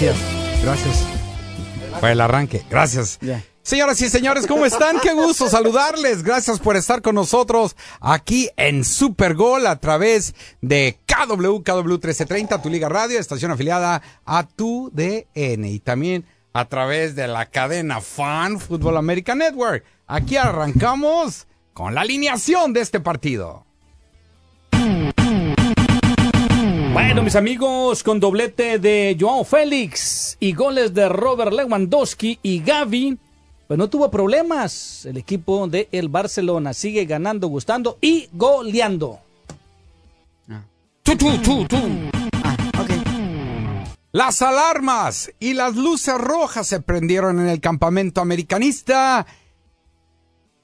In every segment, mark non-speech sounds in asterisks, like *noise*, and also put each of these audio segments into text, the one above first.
Gracias, gracias. Para el arranque, gracias. Señoras y señores, ¿cómo están? Qué gusto saludarles. Gracias por estar con nosotros aquí en Super Gol a través de KW, KW 1330, tu Liga Radio, estación afiliada a tu DN y también a través de la cadena Fan Fútbol American Network. Aquí arrancamos con la alineación de este partido. Bueno, mis amigos, con doblete de Joao Félix y goles de Robert Lewandowski y Gavi, pues no tuvo problemas. El equipo de el Barcelona sigue ganando, gustando y goleando. Tú, tú, tú, tú. Las alarmas y las luces rojas se prendieron en el campamento americanista.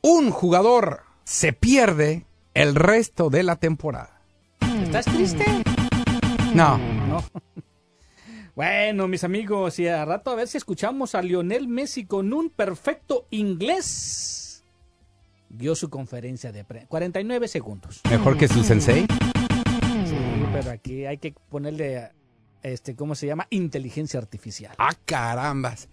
Un jugador se pierde el resto de la temporada. ¿Estás triste? No. No. Bueno, mis amigos, y a rato a ver si escuchamos a Lionel Messi con un perfecto inglés. Dio su conferencia de prensa. 49 segundos. Mejor que su sensei. Sí, pero aquí hay que ponerle, este, ¿cómo se llama? Inteligencia artificial. Ah, carambas.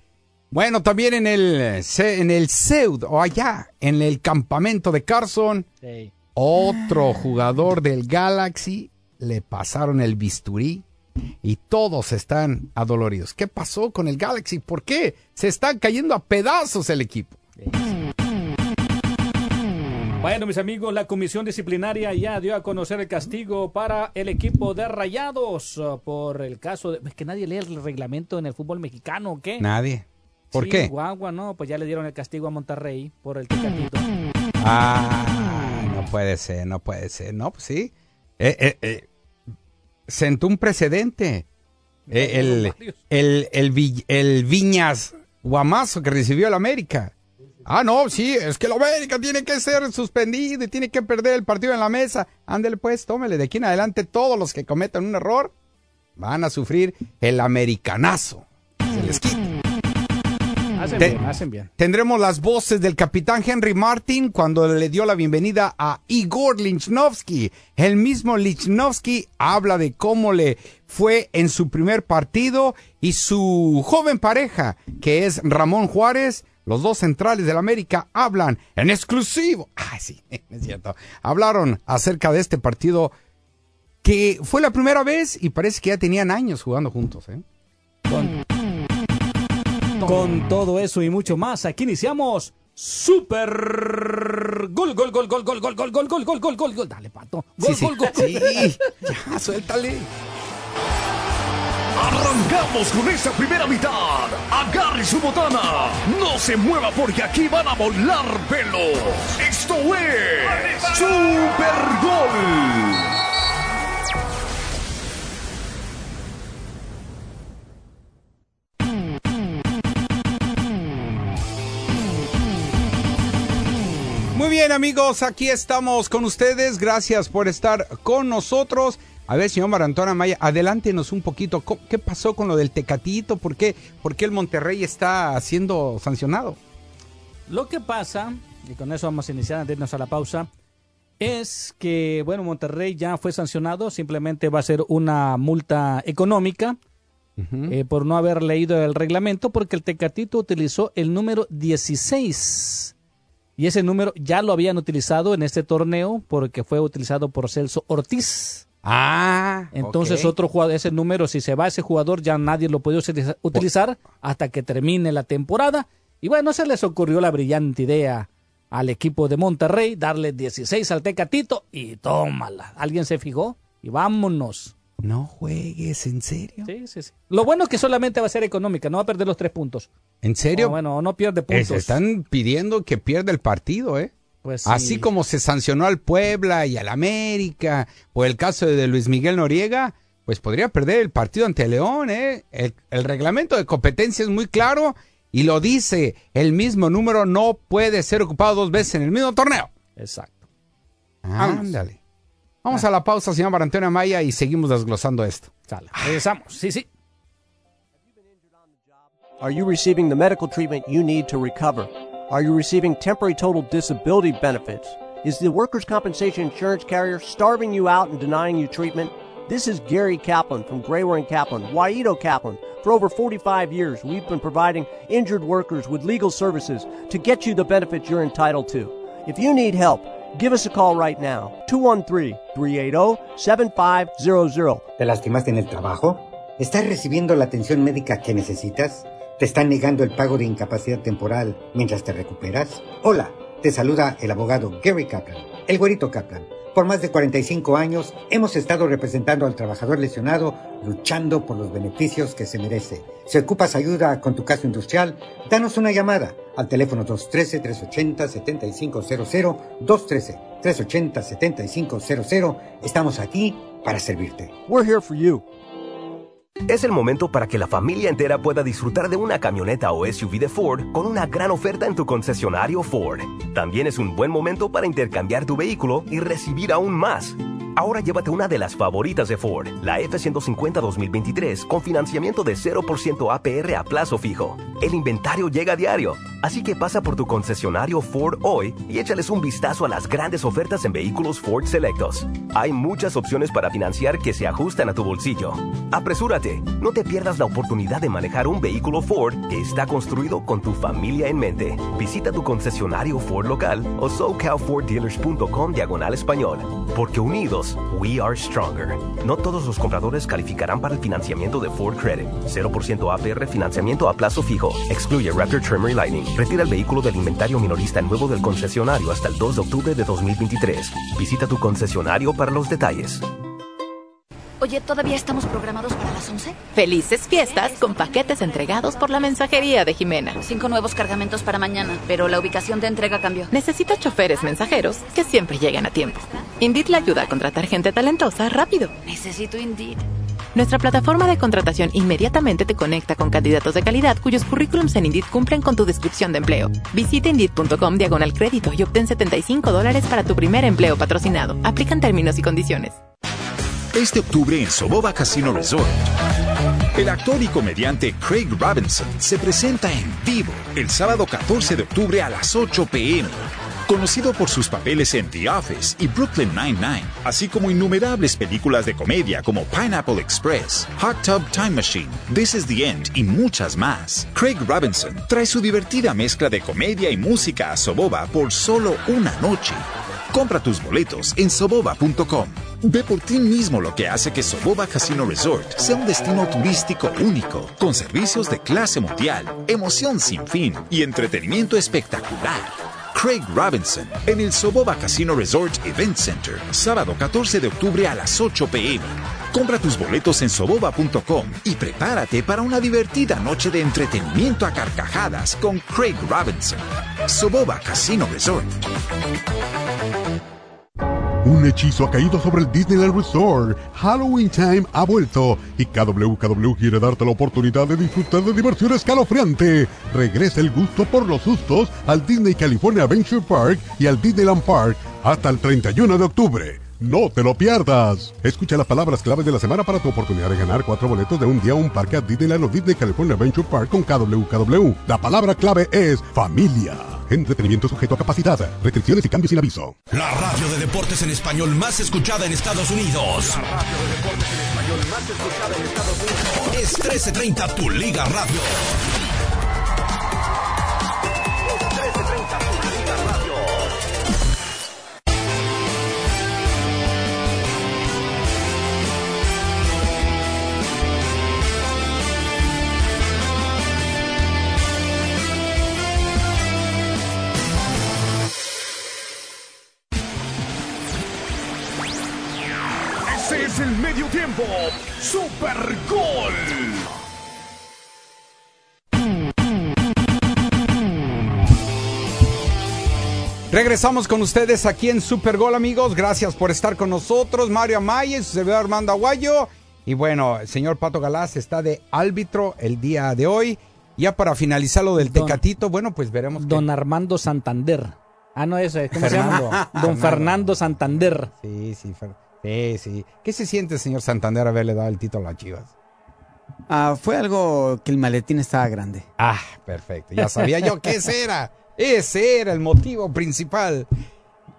Bueno, también en el, en el Seud, o allá, en el campamento de Carson, Sí. otro jugador del Galaxy le pasaron el bisturí y todos están adoloridos. ¿Qué pasó con el Galaxy? ¿Por qué? Se está cayendo a pedazos el equipo. Bueno, mis amigos, la comisión disciplinaria ya dio a conocer el castigo para el equipo de Rayados uh, por el caso de... Es que nadie lee el reglamento en el fútbol mexicano, ¿o qué? Nadie. ¿Por Sí, qué? Guagua, no, pues ya le dieron el castigo a Monterrey por el tecatito. Ah, no puede ser, no puede ser. No, pues sí. Eh, eh, eh, sentó un precedente. Eh, el, el, el, Vi- el Viñas Guamazo que recibió el América. Ah, no, sí, es que el América tiene que ser suspendido y tiene que perder el partido en la mesa. Ándele pues, tómele. De aquí en adelante todos los que cometan un error van a sufrir el americanazo. Se les quita. Hacen Te- bien, hacen bien. Tendremos las voces del capitán Henry Martin cuando le dio la bienvenida a Igor Lichnowsky. El mismo Lichnowsky habla de cómo le fue en su primer partido y su joven pareja, que es Ramón Juárez. Los dos centrales del América hablan en exclusivo. *laughs* Ah, sí, es cierto. Hablaron acerca de este partido que fue la primera vez y parece que ya tenían años jugando juntos. ¿eh? Con, con todo eso y mucho más, aquí iniciamos Super Gol, gol, gol, gol, gol, gol, gol, gol, gol, gol, gol, gol, gol. Dale, pato. Gol, Sí, sí. gol, gol. Sí, ya, suéltale. Arrancamos con esta primera mitad. Agarre su botana. No se mueva porque aquí van a volar pelos. Esto es Super Gol. Muy bien, amigos, aquí estamos con ustedes. Gracias por estar con nosotros. A ver, señor Marantona Maya, adelántenos un poquito. ¿Cómo- ¿Qué pasó con lo del Tecatito? ¿Por qué, ¿Por qué el Monterrey está siendo sancionado? Lo que pasa, y con eso vamos a iniciar antes de irnos a la pausa, es que, bueno, Monterrey ya fue sancionado, simplemente va a ser una multa económica eh, por no haber leído el reglamento, porque el Tecatito utilizó el número 16. Y ese número ya lo habían utilizado en este torneo porque fue utilizado por Celso Ortiz. Ah, Entonces otro jugador, ese número, si se va ese jugador, ya nadie lo puede utiliza- utilizar hasta que termine la temporada. Y bueno, se les ocurrió la brillante idea al equipo de Monterrey, darle 16 al Tecatito y tómala. ¿Alguien se fijó? Y vámonos. No juegues, ¿en serio? Sí, sí, sí. Lo bueno es que solamente va a ser económica, no va a perder los tres puntos. ¿En serio? O bueno, no pierde puntos. se están pidiendo que pierda el partido, ¿eh? Pues sí. Así como se sancionó al Puebla y al América por el caso de Luis Miguel Noriega, pues podría perder el partido ante León. ¿eh? El, el reglamento de competencia es muy claro y lo dice, el mismo número no puede ser ocupado dos veces en el mismo torneo. Exacto. Ándale. Vamos ah. a la pausa, señor Marantonio Maya, y seguimos desglosando esto. Sale. Ah. Regresamos. Sí, sí. Are you receiving the medical treatment you need to recover? Are you receiving temporary total disability benefits? Is the workers' compensation insurance carrier starving you out and denying you treatment? This is Gary Kaplan from Grayware and Kaplan, Waido Kaplan. For over 45 years, we've been providing injured workers with legal services to get you the benefits you're entitled to. If you need help, give us a call right now. 213-380-7500. ¿Te lastimaste en el trabajo? ¿Estás recibiendo la atención médica que necesitas? ¿Te están negando el pago de incapacidad temporal mientras te recuperas? Hola, te saluda el abogado Gary Kaplan, el güerito Kaplan. Por más de 45 años hemos estado representando al trabajador lesionado, luchando por los beneficios que se merece. Si ocupas ayuda con tu caso industrial, danos una llamada al teléfono 213-380-7500, 213-380-7500. Estamos aquí para servirte. We're here for you. Es el momento para que la familia entera pueda disfrutar de una camioneta o SUV de Ford con una gran oferta en tu concesionario Ford. También es un buen momento para intercambiar tu vehículo y recibir aún más. Ahora llévate una de las favoritas de Ford, la F-150 2023, con financiamiento de 0% APR a plazo fijo. El inventario llega a diario, así que pasa por tu concesionario Ford hoy y échales un vistazo a las grandes ofertas en vehículos Ford Selectos. Hay muchas opciones para financiar que se ajustan a tu bolsillo. Apresúrate, no te pierdas la oportunidad de manejar un vehículo Ford que está construido con tu familia en mente. Visita tu concesionario Ford local o socalforddealers.com diagonal español, porque unidos We are stronger. No todos los compradores calificarán para el financiamiento de Ford Credit. 0% APR financiamiento a plazo fijo. Excluye Raptor y Lightning. Retira el vehículo del inventario minorista nuevo del concesionario hasta el 2 de octubre de 2023. Visita tu concesionario para los detalles. Oye, ¿todavía estamos programados para las 11? Felices fiestas con paquetes entregados por la mensajería de Jimena. Cinco nuevos cargamentos para mañana, pero la ubicación de entrega cambió. Necesita choferes mensajeros que siempre lleguen a tiempo. Indeed le ayuda a contratar gente talentosa rápido. Necesito Indeed. Nuestra plataforma de contratación inmediatamente te conecta con candidatos de calidad cuyos currículums en Indeed cumplen con tu descripción de empleo. Visita Indeed.com diagonal crédito y obtén 75 dólares para tu primer empleo patrocinado. Aplican términos y condiciones. Este octubre en Soboba Casino Resort, el actor y comediante Craig Robinson se presenta en vivo el sábado 14 de octubre a las 8 pm. Conocido por sus papeles en The Office y Brooklyn Nine-Nine, así como innumerables películas de comedia como Pineapple Express, Hot Tub Time Machine, This is the End y muchas más, Craig Robinson trae su divertida mezcla de comedia y música a Soboba por solo una noche. Compra tus boletos en soboba.com. Ve por ti mismo lo que hace que Soboba Casino Resort sea un destino turístico único, con servicios de clase mundial, emoción sin fin y entretenimiento espectacular. Craig Robinson en el Soboba Casino Resort Event Center, sábado 14 de octubre a las 8 pm. Compra tus boletos en soboba.com y prepárate para una divertida noche de entretenimiento a carcajadas con Craig Robinson. Soboba Casino Resort. Un hechizo ha caído sobre el Disneyland Resort. Halloween Time ha vuelto y KWKW quiere darte la oportunidad de disfrutar de diversión escalofriante. Regresa el gusto por los sustos al Disney California Adventure Park y al Disneyland Park hasta el 31 de octubre. No te lo pierdas. Escucha las palabras claves de la semana para tu oportunidad de ganar cuatro boletos de un día a un parque a Disneyland o Disney California Adventure Park con KWKW. La palabra clave es familia. Entretenimiento sujeto a capacidad, restricciones y cambios sin aviso. La radio de deportes en español más escuchada en Estados Unidos. La radio de deportes en español más escuchada en Estados Unidos. Es 1330 Tu Liga Radio. Tiempo. Super Gol. Regresamos con ustedes aquí en Super Gol, amigos. Gracias por estar con nosotros. Mario Amaya y su servidor Armando Aguayo. Y bueno, el señor Pato Galás está de árbitro el día de hoy. Ya para finalizar lo del Don- Tecatito, bueno, pues veremos. qué- Don Armando Santander. Ah, no, ese, ¿cómo Fernando. se llama? Don Fernando Santander. Sí, sí, Fer- sí, sí. ¿Qué se siente, señor Santander, haberle dado el título a Chivas? Ah, fue algo que el maletín estaba grande. Ah, perfecto. Ya sabía yo que ese era. Ese era el motivo principal.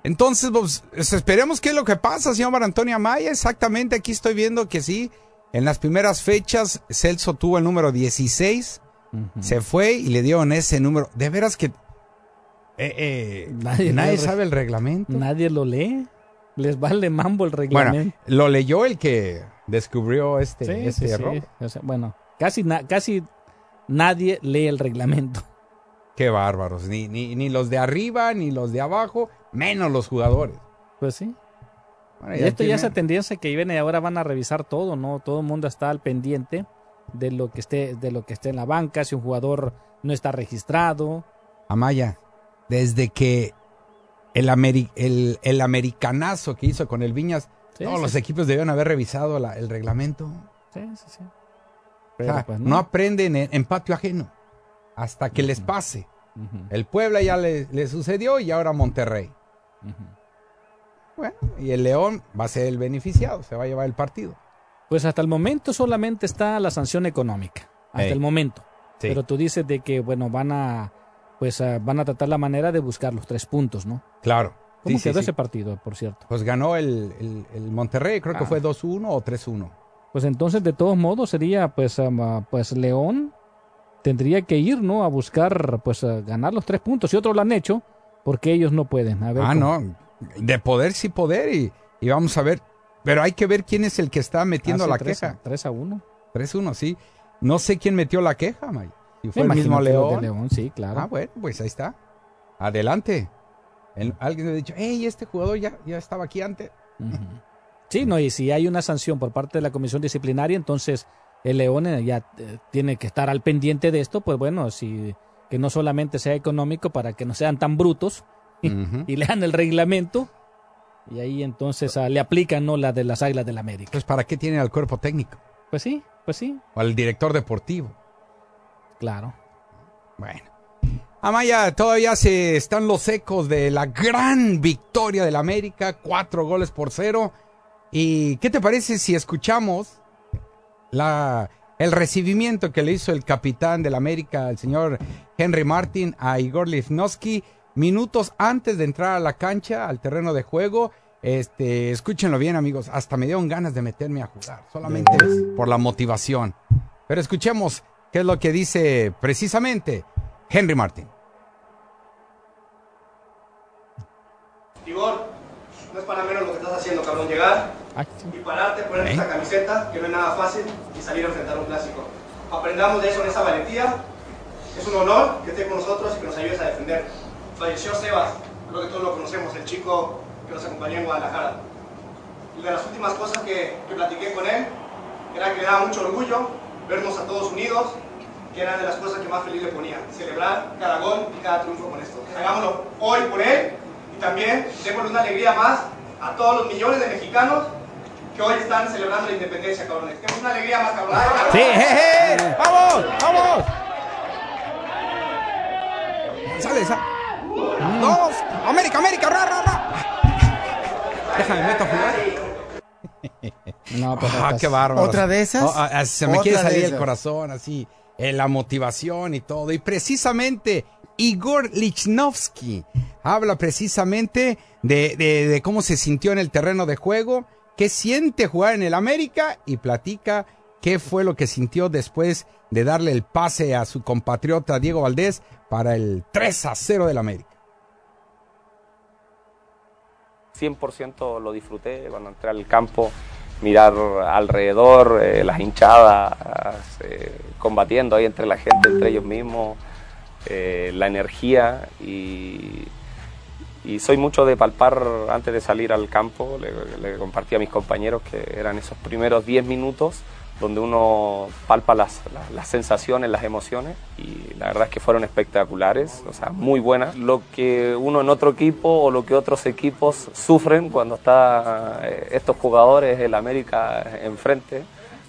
Entonces, pues, esperemos qué es lo que pasa, señor Antonio Amaya. Exactamente, aquí estoy viendo que sí. En las primeras fechas, Celso tuvo el número 16. Se fue y le dieron ese número. De veras que. eh, eh, nadie sabe el reglamento. Nadie lo lee. Les vale mambo el Bueno, reglamento. lo leyó el que descubrió este, Sí, este sí, sí. error. O sea, bueno, casi, na- casi nadie lee el reglamento. Qué bárbaros. Ni, ni, ni los de arriba, ni los de abajo, menos los jugadores. Pues sí. Bueno, Y ya esto ya esa tendencia que viene y ahora van a revisar todo, ¿no? Todo el mundo está al pendiente de lo que esté, de lo que esté en la banca, si un jugador no está registrado. Amaya, desde que el, ameri- el, el americanazo que hizo con el Viñas, Sí, todos sí, los sí. equipos debieron haber revisado la- el reglamento. Sí, sí, sí. O Pero, sea, pues, no. aprenden en, en patio ajeno hasta que les pase. El Puebla ya le, le sucedió y ahora Monterrey. Bueno, y el León va a ser el beneficiado, se va a llevar el partido. Pues hasta el momento solamente está la sanción económica. Hasta el momento. Sí. Pero tú dices de que, bueno, van a, pues, ah, van a tratar la manera de buscar los tres puntos, ¿no? Claro. ¿Cómo Sí, quedó sí. ese partido, por cierto? Pues ganó el, el- el Monterrey, creo que Ah. fue 2-1 o 3-1. Pues entonces, de todos modos, sería, pues, ah, pues León tendría que ir, ¿no? A buscar, pues, a ganar los tres puntos. Y otros lo han hecho, porque ellos no pueden. A ver Ah, cómo- no. De poder sí poder y, y vamos a ver. Pero hay que ver quién es el que está metiendo Hace la tres a- queja. 3 a 1. 3-1, sí. No sé quién metió la queja, May. Si Me fue el mismo de León. Sí, claro. Ah, bueno, pues ahí está. Adelante. El- alguien me ha dicho, hey, este jugador ya, ya estaba aquí antes. Sí, no, y si hay una sanción por parte de la comisión disciplinaria, entonces el León eh, ya eh, tiene que estar al pendiente de esto, pues bueno, si que no solamente sea económico para que no sean tan brutos *laughs* y lean el reglamento y ahí entonces ah, le aplican no la de las Águilas del América. Pues, ¿para qué tiene al cuerpo técnico? Pues sí, pues sí, O al director deportivo. Claro. Bueno. Amaya, todavía se están los ecos de la gran victoria del América, cuatro goles por cero. ¿Y qué te parece si escuchamos la, el recibimiento que le hizo el capitán del América, el señor Henry Martin, a Igor Lifnowski, minutos antes de entrar a la cancha, al terreno de juego? Este, escúchenlo bien, amigos. Hasta me dieron ganas de meterme a jugar, solamente por la motivación. Pero escuchemos qué es lo que dice precisamente Henry Martin. Igor, no es para menos lo que estás haciendo, cabrón. Llegar y pararte, poner ¿Eh? esta camiseta, que no es nada fácil, y salir a enfrentar un clásico. Aprendamos de eso en esa valentía. Es un honor que estés con nosotros y que nos ayudes a defender. Falleció Sebas, creo que todos lo conocemos, el chico que nos acompañó en Guadalajara. Y de las últimas cosas que, que platiqué con él era que le daba mucho orgullo vernos a todos unidos, que eran de las cosas que más feliz le ponía. Celebrar cada gol y cada triunfo con esto. Hagámoslo hoy por él y también démosle una alegría más a todos los millones de mexicanos que hoy están celebrando la independencia, cabrones. Demos una alegría más, cabrones. ¡Sí! jeje! ¡Vamos! ¡Vamos! ¡Sale, sale! ¡Dos! ¡América, América! ¡Ra, ra, ra! Déjame, meto a jugar. *laughs* No, pues ¡Ah, qué bárbaro! ¿Otra de esas? Oh, ah, ah, se me quiere salir el corazón, así, en la motivación y todo. Y precisamente, Igor Lichnowsky habla precisamente de, de- de cómo se sintió en el terreno de juego, qué siente jugar en el América y platica qué fue lo que sintió después de darle el pase a su compatriota Diego Valdés para el 3 a 0 del América. 100% lo disfruté cuando entré al campo, mirar alrededor, eh, las hinchadas, eh, combatiendo ahí entre la gente, entre ellos mismos, eh, la energía. Y, soy mucho de palpar antes de salir al campo, le, le compartí a mis compañeros que eran esos primeros 10 minutos donde uno palpa las, sensaciones, las emociones y la verdad es que fueron espectaculares, o sea, muy buenas. Lo que uno en otro equipo o lo que otros equipos sufren cuando está eh, estos jugadores, el América enfrente,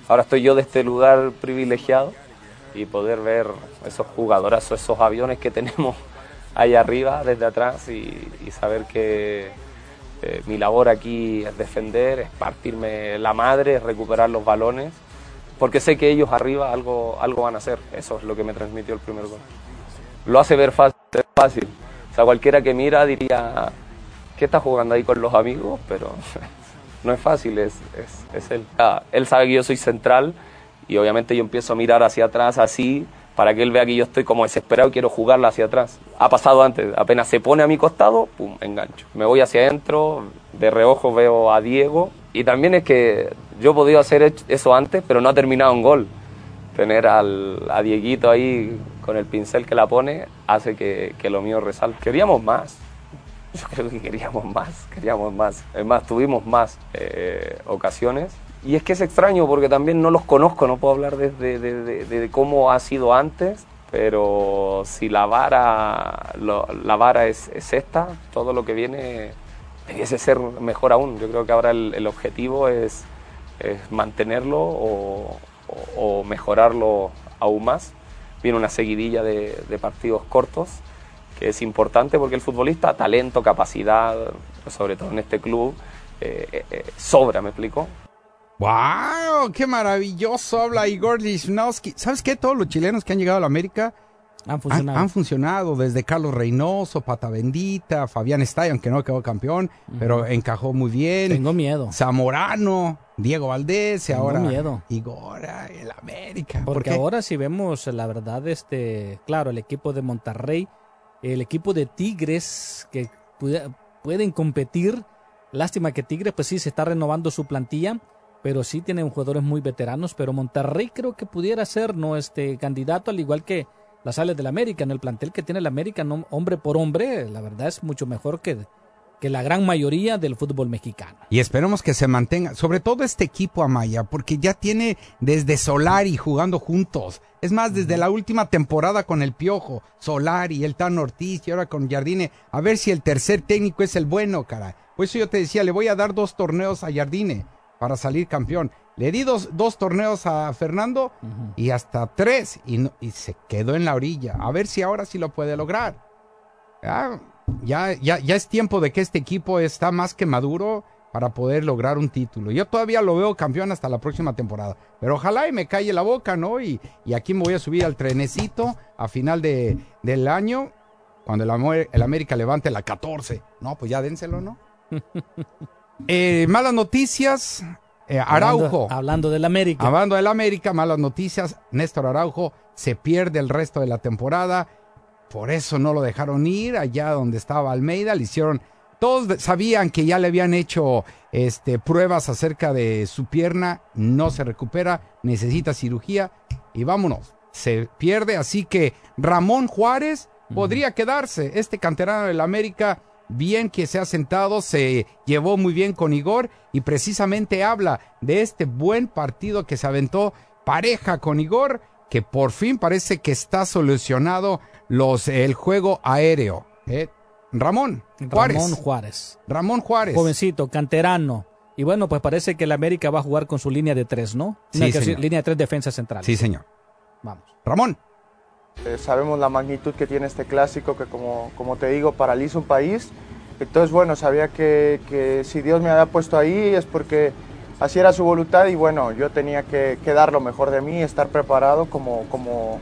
ahora estoy yo de este lugar privilegiado y poder ver esos jugadores, esos aviones que *laughs* tenemos ahí arriba desde atrás y, y saber que eh, mi labor aquí es defender, es partirme la madre, es recuperar los balones, porque sé que ellos arriba algo, algo van a hacer. Eso es lo que me transmitió el primer gol. Lo hace ver fácil. O sea, cualquiera que mira diría, ¿qué está jugando ahí con los amigos? Pero *laughs* no es fácil, es, es, es él. Ah, él sabe que yo soy central y obviamente yo empiezo a mirar hacia atrás así para que él vea que yo estoy como desesperado y quiero jugarla hacia atrás. Ha pasado antes, apenas se pone a mi costado, pum, engancho. Me voy hacia adentro, de reojo veo a Diego y también es que yo he podido hacer eso antes, pero no ha terminado en gol. Tener al, a Dieguito ahí con el pincel que la pone hace que, que lo mío resalte. Queríamos más, *laughs* yo creo que queríamos más, queríamos más. Es más, tuvimos más eh, ocasiones y es que es extraño porque también no los conozco, no puedo hablar desde de, de, cómo ha sido antes, pero si la vara, lo, la vara es, es, esta, todo lo que viene debiese ser mejor aún. Yo creo que ahora el, objetivo es, mantenerlo o, mejorarlo aún más. Viene una seguidilla de, partidos cortos que es importante porque el futbolista, talento, capacidad, sobre todo en este club, eh, eh, sobra, ¿me explico? ¡Wow! ¡Qué maravilloso habla Igor Lichnowsky! ¿Sabes qué? Todos los chilenos que han llegado a la América han funcionado. Han, han funcionado, desde Carlos Reynoso, Pata Bendita, Fabián Estay, aunque no quedó campeón, uh -huh. pero encajó muy bien. Tengo miedo. Zamorano, Diego Valdés, y Tengo ahora miedo. Igor, el América. Porque ¿Por ahora si vemos, la verdad, este, claro, el equipo de Monterrey, el equipo de Tigres, que pueden competir, lástima que Tigres, pues sí, se está renovando su plantilla, pero sí tienen jugadores muy veteranos, pero Monterrey creo que pudiera ser no este candidato al igual que las sales del América, en el plantel que tiene el América, no, hombre por hombre, la verdad es mucho mejor que, que la gran mayoría del fútbol mexicano. Y esperemos que se mantenga, sobre todo este equipo Amaya, porque ya tiene desde Solari jugando juntos. Es más, desde la última temporada con el Piojo, Solari, el Tan Ortiz y ahora con Jardine, a ver si el tercer técnico es el bueno, cara. Por eso yo te decía, le voy a dar dos torneos a Jardine para salir campeón. Le di dos, dos torneos a Fernando uh -huh. y hasta tres y, no, y, se quedó en la orilla. A ver si ahora sí lo puede lograr. Ya, ya, ya, ya, es tiempo de que este equipo está más que maduro para poder lograr un título. Yo todavía lo veo campeón hasta la próxima temporada. Pero ojalá y me calle la boca, ¿no? Y, y aquí me voy a subir al trenecito a final de, del año cuando el, el América levante la 14. No, pues ya dénselo, ¿no? *laughs* Eh, malas noticias. Eh, Araujo. Hablando, hablando del América. Hablando del América, malas noticias. Néstor Araujo se pierde el resto de la temporada. Por eso no lo dejaron ir allá donde estaba Almeida. Le hicieron. Todos sabían que ya le habían hecho este, pruebas acerca de su pierna. No se recupera. Necesita cirugía. Y vámonos. Se pierde. Así que Ramón Juárez podría quedarse. Este canterano del América bien que se ha sentado, se llevó muy bien con Igor y precisamente habla de este buen partido que se aventó pareja con Igor, que por fin parece que está solucionado los, el juego aéreo. ¿eh? Ramón Juárez. Ramón Juárez. Ramón Juárez. Jovencito, canterano. Y bueno, pues parece que el América va a jugar con su línea de tres, ¿no? Sí, Una señor. línea de tres defensa central. Sí, señor. Vamos. Ramón. Eh, sabemos la magnitud que tiene este clásico que como, como te digo paraliza un país. Entonces bueno, sabía que, que, si Dios me había puesto ahí es porque así era su voluntad y bueno, yo tenía que, que dar lo mejor de mí, estar preparado como, como,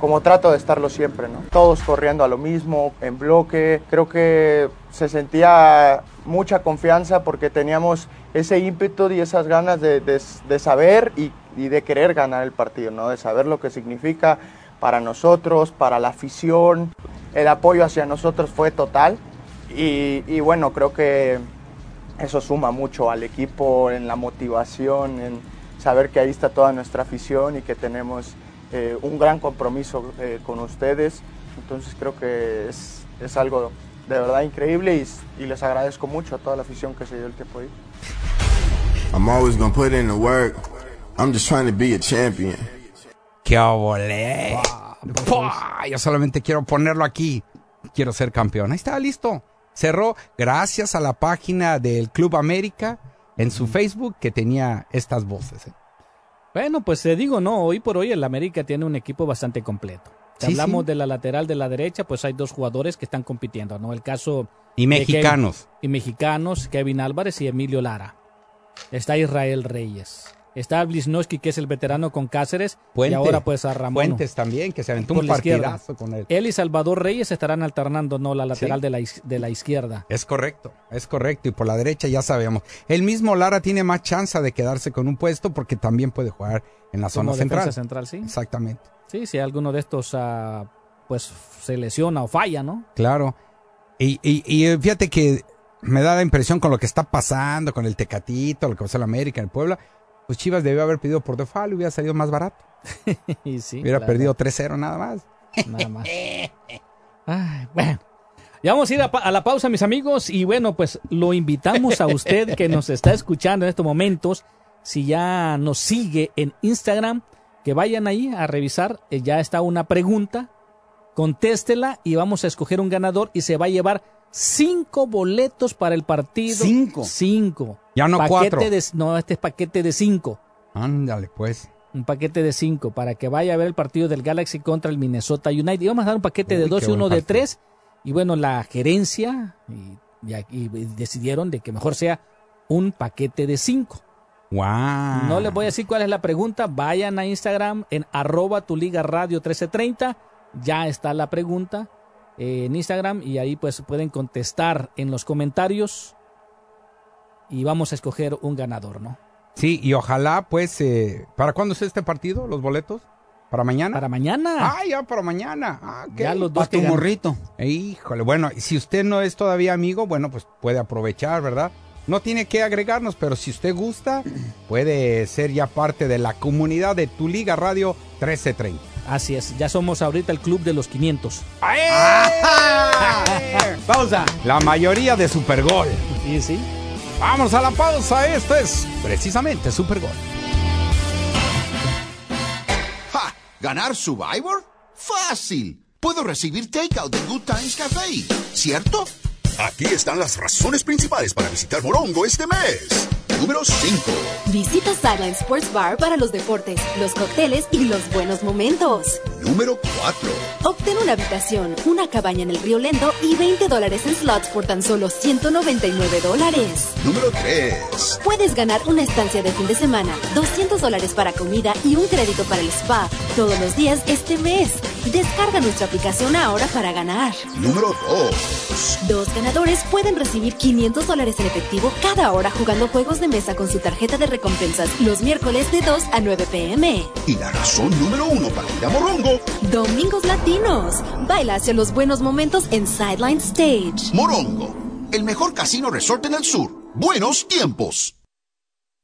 como trato de estarlo siempre. ¿no? Todos corriendo a lo mismo, en bloque. Creo que se sentía mucha confianza porque teníamos ese ímpetu y esas ganas de, de, de saber y, y de querer ganar el partido, ¿no? de saber lo que significa para nosotros, para la afición. El apoyo hacia nosotros fue total y, y, bueno, creo que eso suma mucho al equipo en la motivación, en saber que ahí está toda nuestra afición y que tenemos eh, un gran compromiso eh, con ustedes. Entonces creo que es, es algo de verdad increíble y, y, les agradezco mucho a toda la afición que se dio el tiempo ahí. I'm always gonna put in the work. I'm just trying to be a champion. ¡Qué obole! Yo solamente quiero ponerlo aquí. Quiero ser campeón. Ahí está, listo. Cerró gracias a la página del Club América en su Facebook que tenía estas voces. ¿eh? Bueno, pues te digo, no, hoy por hoy el América tiene un equipo bastante completo. Si Sí, hablamos sí. de la lateral de la derecha, pues hay dos jugadores que están compitiendo, ¿no? El caso... Y mexicanos. Kevin- y mexicanos, Kevin Álvarez y Emilio Lara. Está Israel Reyes. Está Blisnowski, que es el veterano con Cáceres. Puente. Y ahora pues a Ramón. Fuentes también, que se aventó un la izquierda. partidazo con él. Él y Salvador Reyes estarán alternando, ¿no? La lateral Sí. de, la, de la izquierda. Es correcto, es correcto. Y por la derecha ya sabemos. El mismo Lara tiene más chance de quedarse con un puesto porque también puede jugar en la zona Como central. central, sí. Exactamente. Sí, si alguno de estos ah, pues se lesiona o falla, ¿no? Claro. Y, y, y eh, fíjate que me da la impresión con lo que está pasando, con el Tecatito, lo que pasó en América, en Puebla. Pues Chivas debió haber pedido por default y hubiera salido más barato. *laughs* y sí, hubiera claro. perdido 3-0 nada más. Nada más. Ay, bueno. Ya vamos a ir a, pa- a la pausa, mis amigos, y bueno, pues lo invitamos a usted que nos está escuchando en estos momentos, si ya nos sigue en Instagram, que vayan ahí a revisar, eh, ya está una pregunta, contéstela y vamos a escoger un ganador y se va a llevar cinco boletos para el partido. ¿Cinco? Cinco. Ya no Paquete cuatro. de- no, este es paquete de cinco. Ándale, pues. Un paquete de cinco para que vaya a ver el partido del Galaxy contra el Minnesota United. Y vamos a dar un paquete de dos y uno de tres. Y bueno, la gerencia y, decidieron de que mejor sea un paquete de cinco. Wow. No les voy a decir cuál es la pregunta. Vayan a Instagram en arroba tu liga radio 1330. Ya está la pregunta eh, en Instagram y ahí pues pueden contestar en los comentarios y vamos a escoger un ganador, ¿no? Sí, y ojalá, pues, eh, ¿para cuándo es este partido? ¿Los boletos? ¿Para mañana? Para mañana. Ah, ya para mañana. Ah, ok. Ya los dos Pa' que tu morrito. Híjole, bueno, si usted no es todavía amigo, bueno, pues puede aprovechar, ¿verdad? No tiene que agregarnos, pero si usted gusta, puede ser ya parte de la comunidad de Tu Liga Radio 1330. Así es, ya somos ahorita el club de los 500. *laughs* Pausa. La mayoría de Supergol. Sí, sí. Vamos a la pausa. Esto es precisamente Supergol. ¡Ja! ¿Ganar Survivor? ¡Fácil! Puedo recibir takeout de Good Times Cafe, ¿cierto? Aquí están las razones principales para visitar Morongo este mes. Número 5. Visita Sideline Sports Bar para los deportes, los cócteles y los buenos momentos. Número 4. Obtén una habitación, una cabaña en el Río Lendo y 20 dólares en slots por tan solo 199 dólares. Número 3. Puedes ganar una estancia de fin de semana, 200 dólares para comida y un crédito para el spa todos los días este mes. Descarga nuestra aplicación ahora para ganar. Número 2. Dos ganadores pueden recibir 500 dólares en efectivo cada hora jugando juegos de mesa con su tarjeta de recompensas los miércoles de 2 a 9 pm. Y la razón número 1 para ir a Morongo. Domingos Latinos. Baila hacia los buenos momentos en Sideline Stage. Morongo, el mejor casino resort en el sur. Buenos tiempos.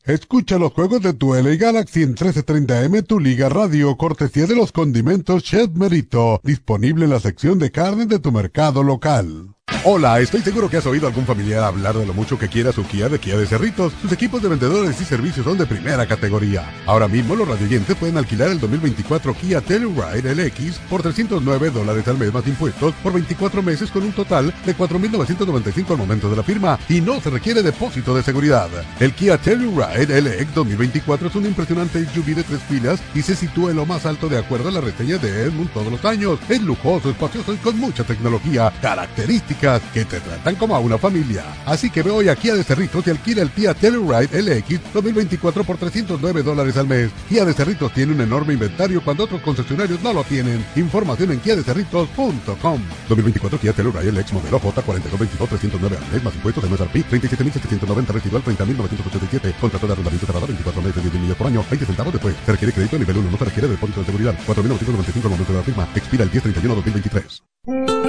Escucha los juegos de tu LA Galaxy en 1330M Tu Liga Radio, cortesía de los condimentos Chef Merito, disponible en la sección de carne de tu mercado local. Hola, estoy seguro que has oído algún familiar hablar de lo mucho que quiera su Kia de Kia de Cerritos. Sus equipos de vendedores y servicios son de primera categoría. Ahora mismo los radioyentes pueden alquilar el 2024 Kia Telluride LX por 309 dólares al mes más impuestos por 24 meses con un total de 4.995 al momento de la firma y no se requiere depósito de seguridad. El Kia Telluride LX 2024 es un impresionante SUV de tres filas y se sitúa en lo más alto de acuerdo a la reseña de Edmund todos los años. Es lujoso, espacioso y con mucha tecnología, que te tratan como a una familia. Así que ve hoy aquí a Cerritos y alquila el Kia Telluride LX 2024 por 309 dólares al mes. Kia de Cerritos tiene un enorme inventario cuando otros concesionarios no lo tienen. Información en kiadecerritos.com 2024 Kia Telluride LX modelo J4222 309 al mes más impuestos en MSRP 37.790 residual 30.987 contrato de arrendamiento cerrado 24 meses 10 millas por año. 20 centavos después. Se requiere crédito nivel 1 no se requiere depósito de seguridad. 4.995 al momento de la firma. Expira el 1031 2023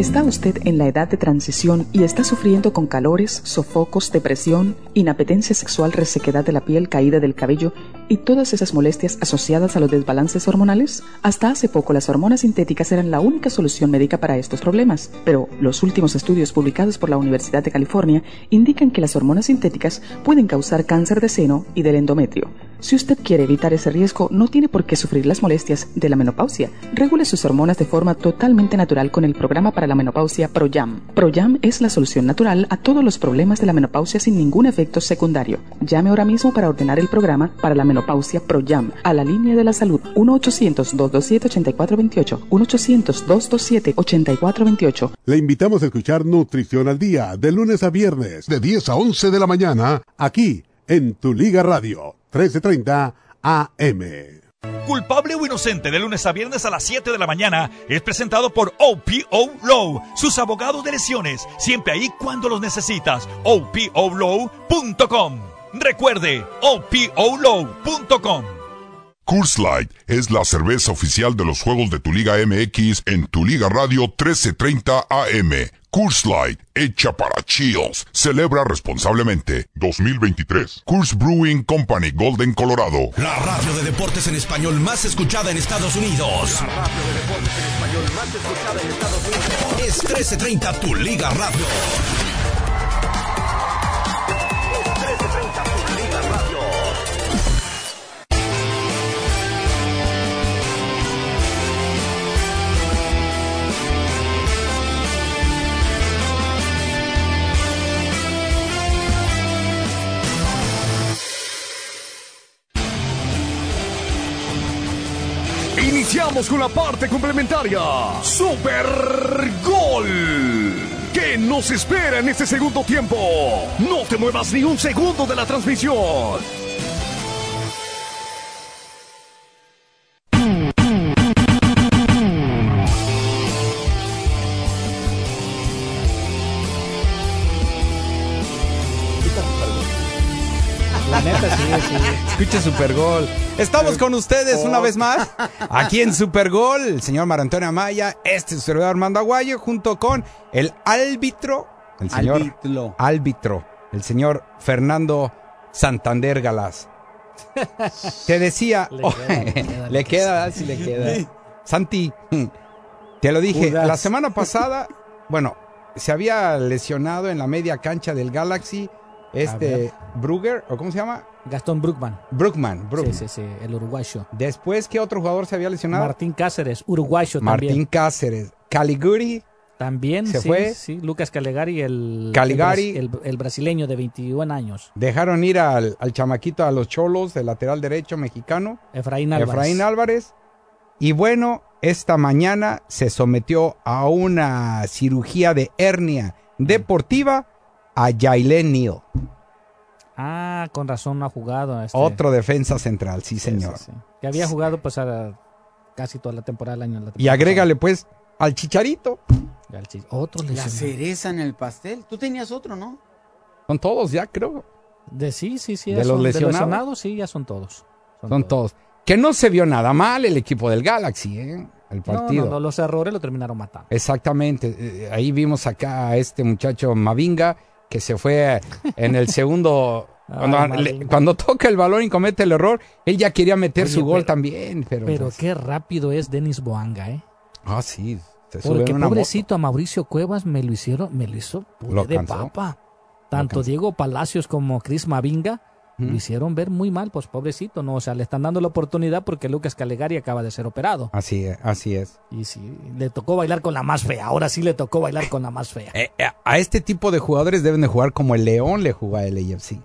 ¿Está usted en la edad de transición y está sufriendo con calores, sofocos, depresión, inapetencia sexual, resequedad de la piel, caída del cabello y todas esas molestias asociadas a los desbalances hormonales? Hasta hace poco las hormonas sintéticas eran la única solución médica para estos problemas, pero los últimos estudios publicados por la Universidad de California indican que las hormonas sintéticas pueden causar cáncer de seno y del endometrio. Si usted quiere evitar ese riesgo, no tiene por qué sufrir las molestias de la menopausia. Regule sus hormonas de forma totalmente natural con el programa para la menopausia ProYam. ProYam es la solución natural a todos los problemas de la menopausia sin ningún efecto secundario. Llame ahora mismo para ordenar el programa para la menopausia ProYam a la línea de la salud 1-800-227-8428. 1-800-227-8428. Le invitamos a escuchar Nutrición al Día de lunes a viernes de 10 a 11 de la mañana aquí en Tu Liga Radio 1330 AM. Culpable o inocente de lunes a viernes a las 7 de la mañana es presentado por OPO Law, sus abogados de lesiones, siempre ahí cuando los necesitas. OPOLaw.com. Recuerde, OPOLaw.com. Coors Light es la cerveza oficial de los juegos de tu Liga MX en tu Liga Radio 1330 AM. Coors Light, hecha para chills. Celebra responsablemente. 2023. Coors Brewing Company, Golden, Colorado. La radio de deportes en español más escuchada en Estados Unidos. La radio de deportes en español más escuchada en Estados Unidos. Es 1330 Tu Liga Radio. Iniciamos con la parte complementaria. Super Gol. ¿Qué nos espera en este segundo tiempo? No te muevas ni un segundo de la transmisión. Escuche Super Gol. Estamos con ustedes una vez más. Aquí en Super Gol, el señor Marantonio Amaya, este es su servidor Armando Aguayo, junto con el árbitro, el señor Árbitro. árbitro, el señor Fernando Santander Galás. Te decía, *laughs* Le queda, le queda, *laughs* le queda, sí le queda. Santi, te lo dije, Judas. la semana pasada, bueno, se había lesionado en la media cancha del Galaxy este. Brugger, o cómo se llama? Gastón Brookman. Brookman, Brookman. Sí, sí, sí, el uruguayo. Después, ¿qué otro jugador se había lesionado? Martín Cáceres, uruguayo Martín también. Cáceres. Caliguri. También, se sí, fue. sí, Lucas Calegari, el, Caligari. el, el- el brasileño de 21 años. Dejaron ir al, al chamaquito a los cholos, del lateral derecho mexicano. Efraín Álvarez. Efraín Álvarez. Y bueno, esta mañana se sometió a una cirugía de hernia deportiva a Jailen Neal. Ah, con razón no ha jugado. este, Otro defensa central, sí, señor. sí. Que había jugado pues a- casi toda la temporada del año. la Y temporada agrégale pues al chicharito. el chi- Otro La cereza en el pastel. Tú tenías otro, ¿no? Son todos ya, creo. De sí, sí, sí. De ya los son- lesionados. sí, ya son todos. Son todos. Que no se vio nada mal el equipo del Galaxy, ¿eh? El No, partido. no, no, los errores lo terminaron matando. Exactamente. Eh, Ahí vimos acá a este muchacho Mavinga que se fue en el segundo. *laughs* cuando, Ay, le- Mavinga. cuando toca el balón y comete el error, él ya quería meter Oye, su gol pero- también. Pero, Pero qué rápido es Denis Boanga, ¿eh? Ah, sí. Se Porque moto. pobrecito a Mauricio Cuevas me lo hicieron, me lo hizo puré de papa. Tanto Diego Palacios como Chris Mavinga. Lo hicieron ver muy mal, pues pobrecito, ¿no? O sea, le están dando la oportunidad porque Lucas Calegari acaba de ser operado. Así es, así es. Y sí, le tocó bailar con la más fea. Ahora sí le tocó bailar con la más fea. Eh, eh, a este tipo de jugadores deben de jugar como el León le jugaba el AFC.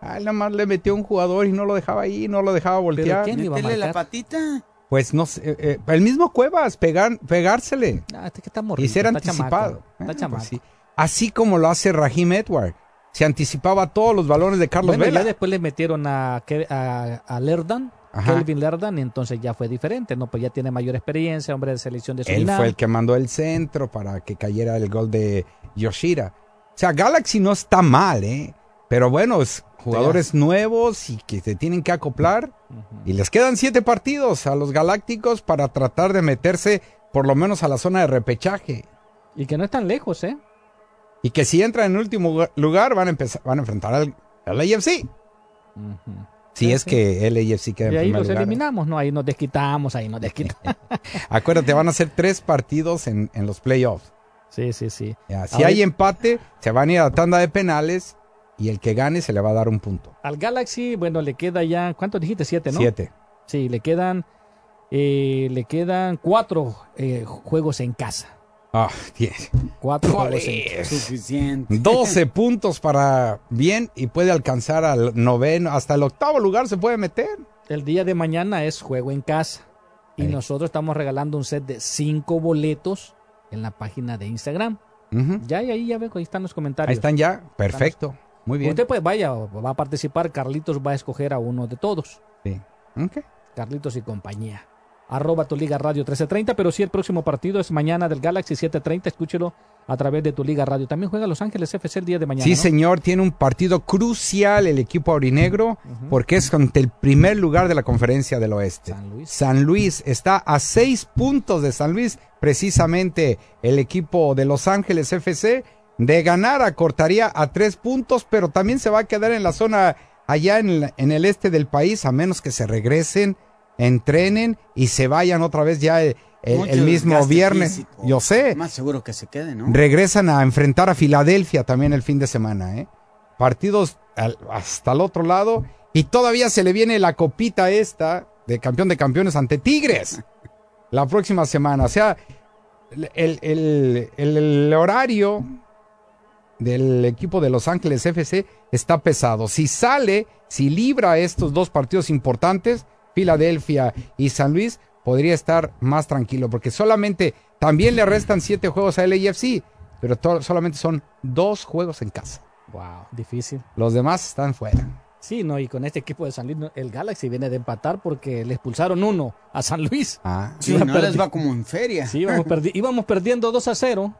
Ah, nada más le metió un jugador y no lo dejaba ahí, no lo dejaba voltear. quién le iba a la patita. Pues no sé, eh, eh, el mismo Cuevas, pegar, pegársele. Ah, este que está y morrito, ser está anticipado. chamaco, Ah, Está pues sí. Así como lo hace Raheem Edward. Se anticipaba todos los balones de Carlos Bueno, Vela. ya después le metieron a, a, a Lerdan, Ajá. Kelvin Lerdan, y entonces ya fue diferente, ¿no? Pues ya tiene mayor experiencia, hombre de selección de Él Surinam. fue el que mandó el centro para que cayera el gol de Yoshira. O sea, Galaxy no está mal, ¿eh? Pero bueno, es jugadores nuevos y que se tienen que acoplar. Y les quedan siete partidos a los Galácticos para tratar de meterse por lo menos a la zona de repechaje. Y que no están lejos, ¿eh? Y que si entran en último lugar van a empezar, van a enfrentar al, al AFC. Si Sí, es sí. que el AFC queda en Y ahí primer los lugar. eliminamos, ¿no? Ahí nos desquitamos, ahí nos desquitamos. *laughs* Acuérdate, van a ser tres partidos en, en los playoffs. sí, sí, sí. Ya, si Ahora- hay empate, se van a ir a la tanda de penales y el que gane se le va a dar un punto. Al Galaxy, bueno, le queda ya, ¿cuánto dijiste? Siete, ¿no? Siete. Sí, le quedan, eh, le quedan cuatro eh, juegos en casa. Ah, diez. Cuatro ¿Cuál juegos en es? casa. Suficiente. 12 *laughs* puntos para bien y puede alcanzar al noveno, hasta el octavo lugar se puede meter. El día de mañana es juego en casa. Y nosotros estamos regalando un set de cinco boletos en la página de Instagram. Ya, y ahí ya veo, ahí están los comentarios. Ahí están ya, perfecto. Muy bien. Usted pues vaya, va a participar, Carlitos va a escoger a uno de todos. Sí. Ok. Carlitos y compañía. Arroba tu liga radio 1330, pero sí el próximo partido es mañana del Galaxy 730, escúchelo a través de tu liga radio. También juega Los Ángeles FC el día de mañana. Sí, ¿no? señor, tiene un partido crucial el equipo aurinegro porque es ante el primer lugar de la conferencia del oeste. San Luis. San Luis está a seis puntos de San Luis, precisamente el equipo de Los Ángeles FC. De ganar acortaría a tres puntos, pero también se va a quedar en la zona allá en el este del país, a menos que se regresen, entrenen y se vayan otra vez ya el, el- mismo viernes. físico. Yo sé. Más seguro que se quede, ¿no? Regresan a enfrentar a Filadelfia también el fin de semana, ¿eh? Partidos al- hasta el otro lado. Y todavía se le viene la copita esta de campeón de campeones ante Tigres *laughs* la próxima semana. O sea, el, el- el- el horario del equipo de Los Ángeles FC está pesado. Si sale, si libra estos dos partidos importantes, Filadelfia y San Luis, podría estar más tranquilo, porque solamente también le restan siete juegos a LAFC, pero to- solamente son dos juegos en casa. Wow, difícil. Los demás están fuera. Sí, no, y con este equipo de San Luis, el Galaxy viene de empatar porque le expulsaron uno a San Luis. Ah, Sí, Iba no perdi- les va como en feria. Sí, íbamos, perdi- íbamos perdiendo 2 a 0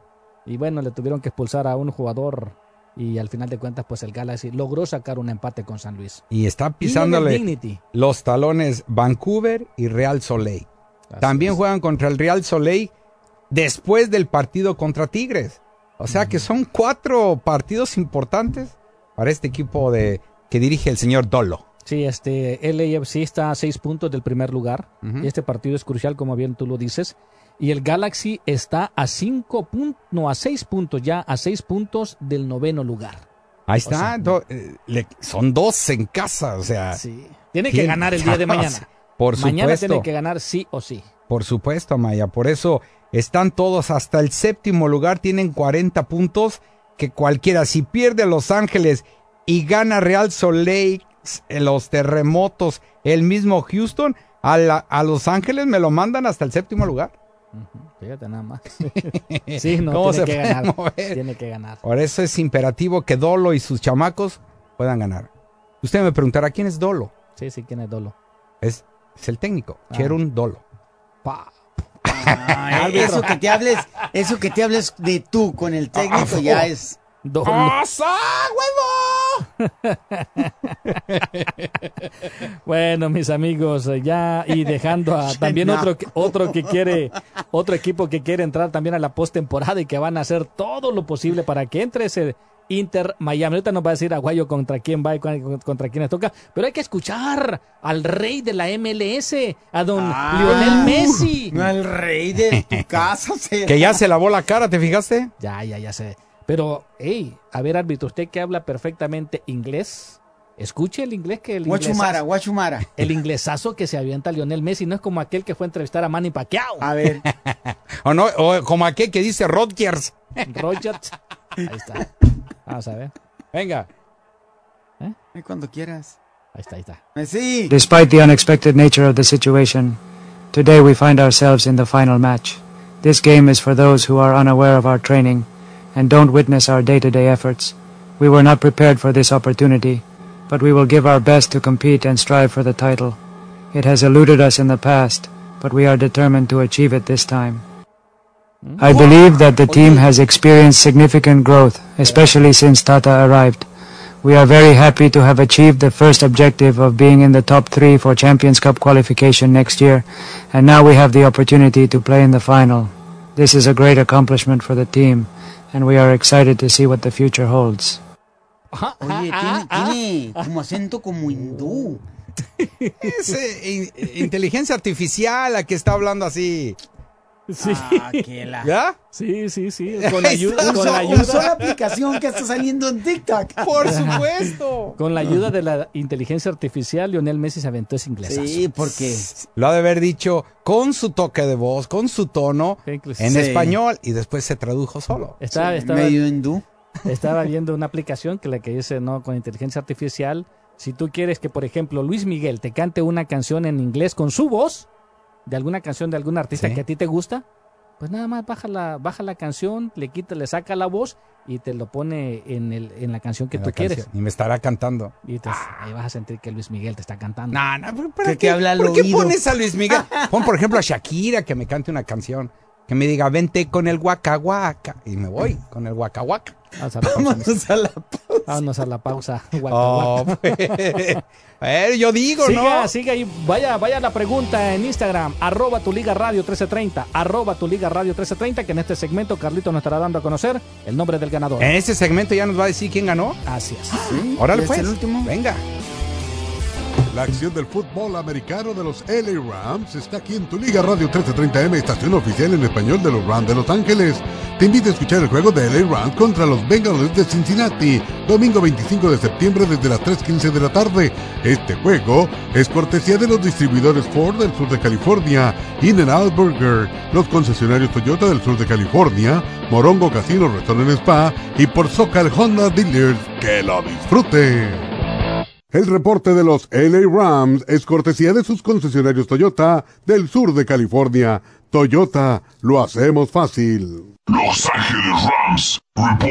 y bueno, le tuvieron que expulsar a un jugador y al final de cuentas pues el Galaxy logró sacar un empate con San Luis. Y está pisándole los talones Vancouver y Real Soleil. También juegan contra el Real Soleil después del partido contra Tigres. O sea que son cuatro partidos importantes para este equipo de que dirige el señor Dolo. Sí, este LAFC está a 6 puntos del primer lugar y este partido es crucial como bien tú lo dices. Y el Galaxy está a 5 puntos, no, a 6 puntos ya, a 6 puntos del noveno lugar. Ahí O está. sea, do- eh, le- son dos en casa. O sea, Sí. Tiene que ¿quién- ganar el día de mañana. Por Mañana supuesto. tiene que ganar sí o sí. Por supuesto, Maya. Por eso están todos hasta el séptimo lugar. Tienen 40 puntos que cualquiera. Si pierde Los Ángeles y gana Real Soleil, eh, los terremotos, el mismo Houston, a, la- a Los Ángeles me lo mandan hasta el séptimo lugar. Fíjate nada más. *laughs* sí, no, ¿Cómo tiene se que puede ganar. mover? Tiene que ganar. Por eso es imperativo que Dolo y sus chamacos puedan ganar. Usted me preguntará, ¿quién es Dolo? Sí, sí, ¿quién es Dolo? Es, es el técnico, Ah. Cherun Dolo. Pa. Ay, *laughs* eso que te hables, eso que te hables de tú con el técnico Ah, ya oh. es. Dolo. *laughs* *laughs* Bueno, mis amigos, eh, ya y dejando a *laughs* también otro otro que quiere otro equipo que quiere entrar también a la postemporada y que van a hacer todo lo posible para que entre ese Inter Miami. Ahorita nos va a decir Aguayo contra quién va y contra quién les toca, pero hay que escuchar al rey de la MLS, a don Ah. Lionel Messi. No el rey de tu casa. se- *laughs* Que ya se lavó la cara, ¿te fijaste? Ya, ya, ya sé. Pero, hey, a ver, árbitro, usted que habla perfectamente inglés, escuche el inglés que el Guachumara, guachumara. el inglesazo que se avienta Lionel Messi no es como aquel que fue a entrevistar a Manny Pacquiao. A ver, *laughs* O no, o como aquel que dice Rodgers. *laughs* Rogers. Ahí está. Vamos a ver. Venga. ay, cuando quieras. Ahí está, ahí está. Messi. Despite the unexpected nature of the situation, today we find ourselves in the final match. This game is for those who are unaware of our training and don't witness our day to day efforts. We were not prepared for this opportunity, but we will give our best to compete and strive for the title. It has eluded us in the past, but we are determined to achieve it this time. I believe that the team has experienced significant growth, especially since Tata arrived. We are very happy to have achieved the first objective of being in the top three for Champions Cup qualification next year, and now we have the opportunity to play in the final. This is a great accomplishment for the team, and we are excited to see what the future holds. Oye, ah, ah, tiene, ah, tiene como acento como hindú. *laughs* Es eh, eh, inteligencia artificial la que está hablando así. Sí. Ah, la- ¿Ya? Sí, sí, sí. *laughs* Con la ayuda, Usó- con la usó la ayuda, aplicación que está saliendo en TikTok. *laughs* Por supuesto. con la ayuda de la inteligencia artificial, Lionel Messi se aventó ese inglés. Sí, porque Lo ha de haber dicho con su toque de voz, con su tono, Sí, en Sí. español y después se tradujo solo. Estaba, Sí, estaba, medio hindú. estaba viendo una aplicación que la que dice, no, con inteligencia artificial. Si tú quieres que, por ejemplo, Luis Miguel te cante una canción en inglés con su voz, de alguna canción de algún artista Sí. que a ti te gusta, pues nada más baja la, baja la canción, le quita, le saca la voz y te lo pone en, el, en la canción que en tú quieres. canción. Y me estará cantando. Y te- ahí vas a sentir que Luis Miguel te está cantando. No, no, pero ¿para Que te habla al ¿Por qué pones a Luis Miguel? *laughs* Pon, por ejemplo, a Shakira que me cante una canción. Que me diga, vente con el guaca guaca. Y me voy con el guaca guaca. Vamos a la pausa. Vámonos a la pausa. Vámonos a la pausa. Guaca, Oh, guaca. *laughs* pues. A ver, yo digo, Siga, ¿no? siga ahí. Vaya, vaya la pregunta en Instagram, arroba tu liga radio 1330, arroba tu liga radio 1330, que en este segmento Carlito nos estará dando a conocer el nombre del ganador. En este segmento ya nos va a decir quién ganó. Así es. Órale, ¿Ya es pues. el último? Venga. La acción del fútbol americano de los LA Rams está aquí en tu Liga Radio 1330M, estación oficial en español de los Rams de Los Ángeles. Te invito a escuchar el juego de LA Rams contra los Bengals de Cincinnati, domingo 25 de septiembre desde las 3.15 de la tarde. Este juego es cortesía de los distribuidores Ford del sur de California, In-N-Out Burger, los concesionarios Toyota del sur de California, Morongo Casino Restaurant Spa y por Socal Honda Dealers. ¡Que lo disfruten! El reporte de los LA Rams es cortesía de sus concesionarios Toyota del sur de California. Toyota, lo hacemos fácil. Los Ángeles Rams Report.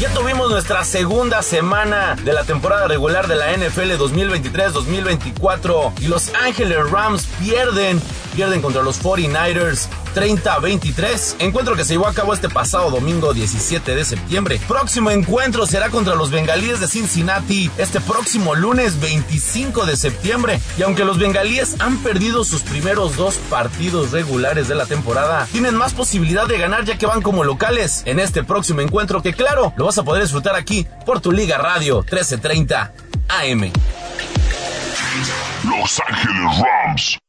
Ya tuvimos nuestra segunda semana de la temporada regular de la NFL 2023-2024 y Los Ángeles Rams pierden, pierden contra los 49ers 30-23. Encuentro que se llevó a cabo este pasado domingo 17 de septiembre. Próximo encuentro será contra los Bengalíes de Cincinnati este próximo lunes 25 de septiembre. Y aunque los Bengalíes han perdido sus primeros dos partidos regulares de la temporada, tienen más posibilidad de ganar ya que van como locales en este próximo encuentro que claro, lo vas a poder disfrutar aquí por tu Liga Radio 1330 AM. Los Ángeles Rams.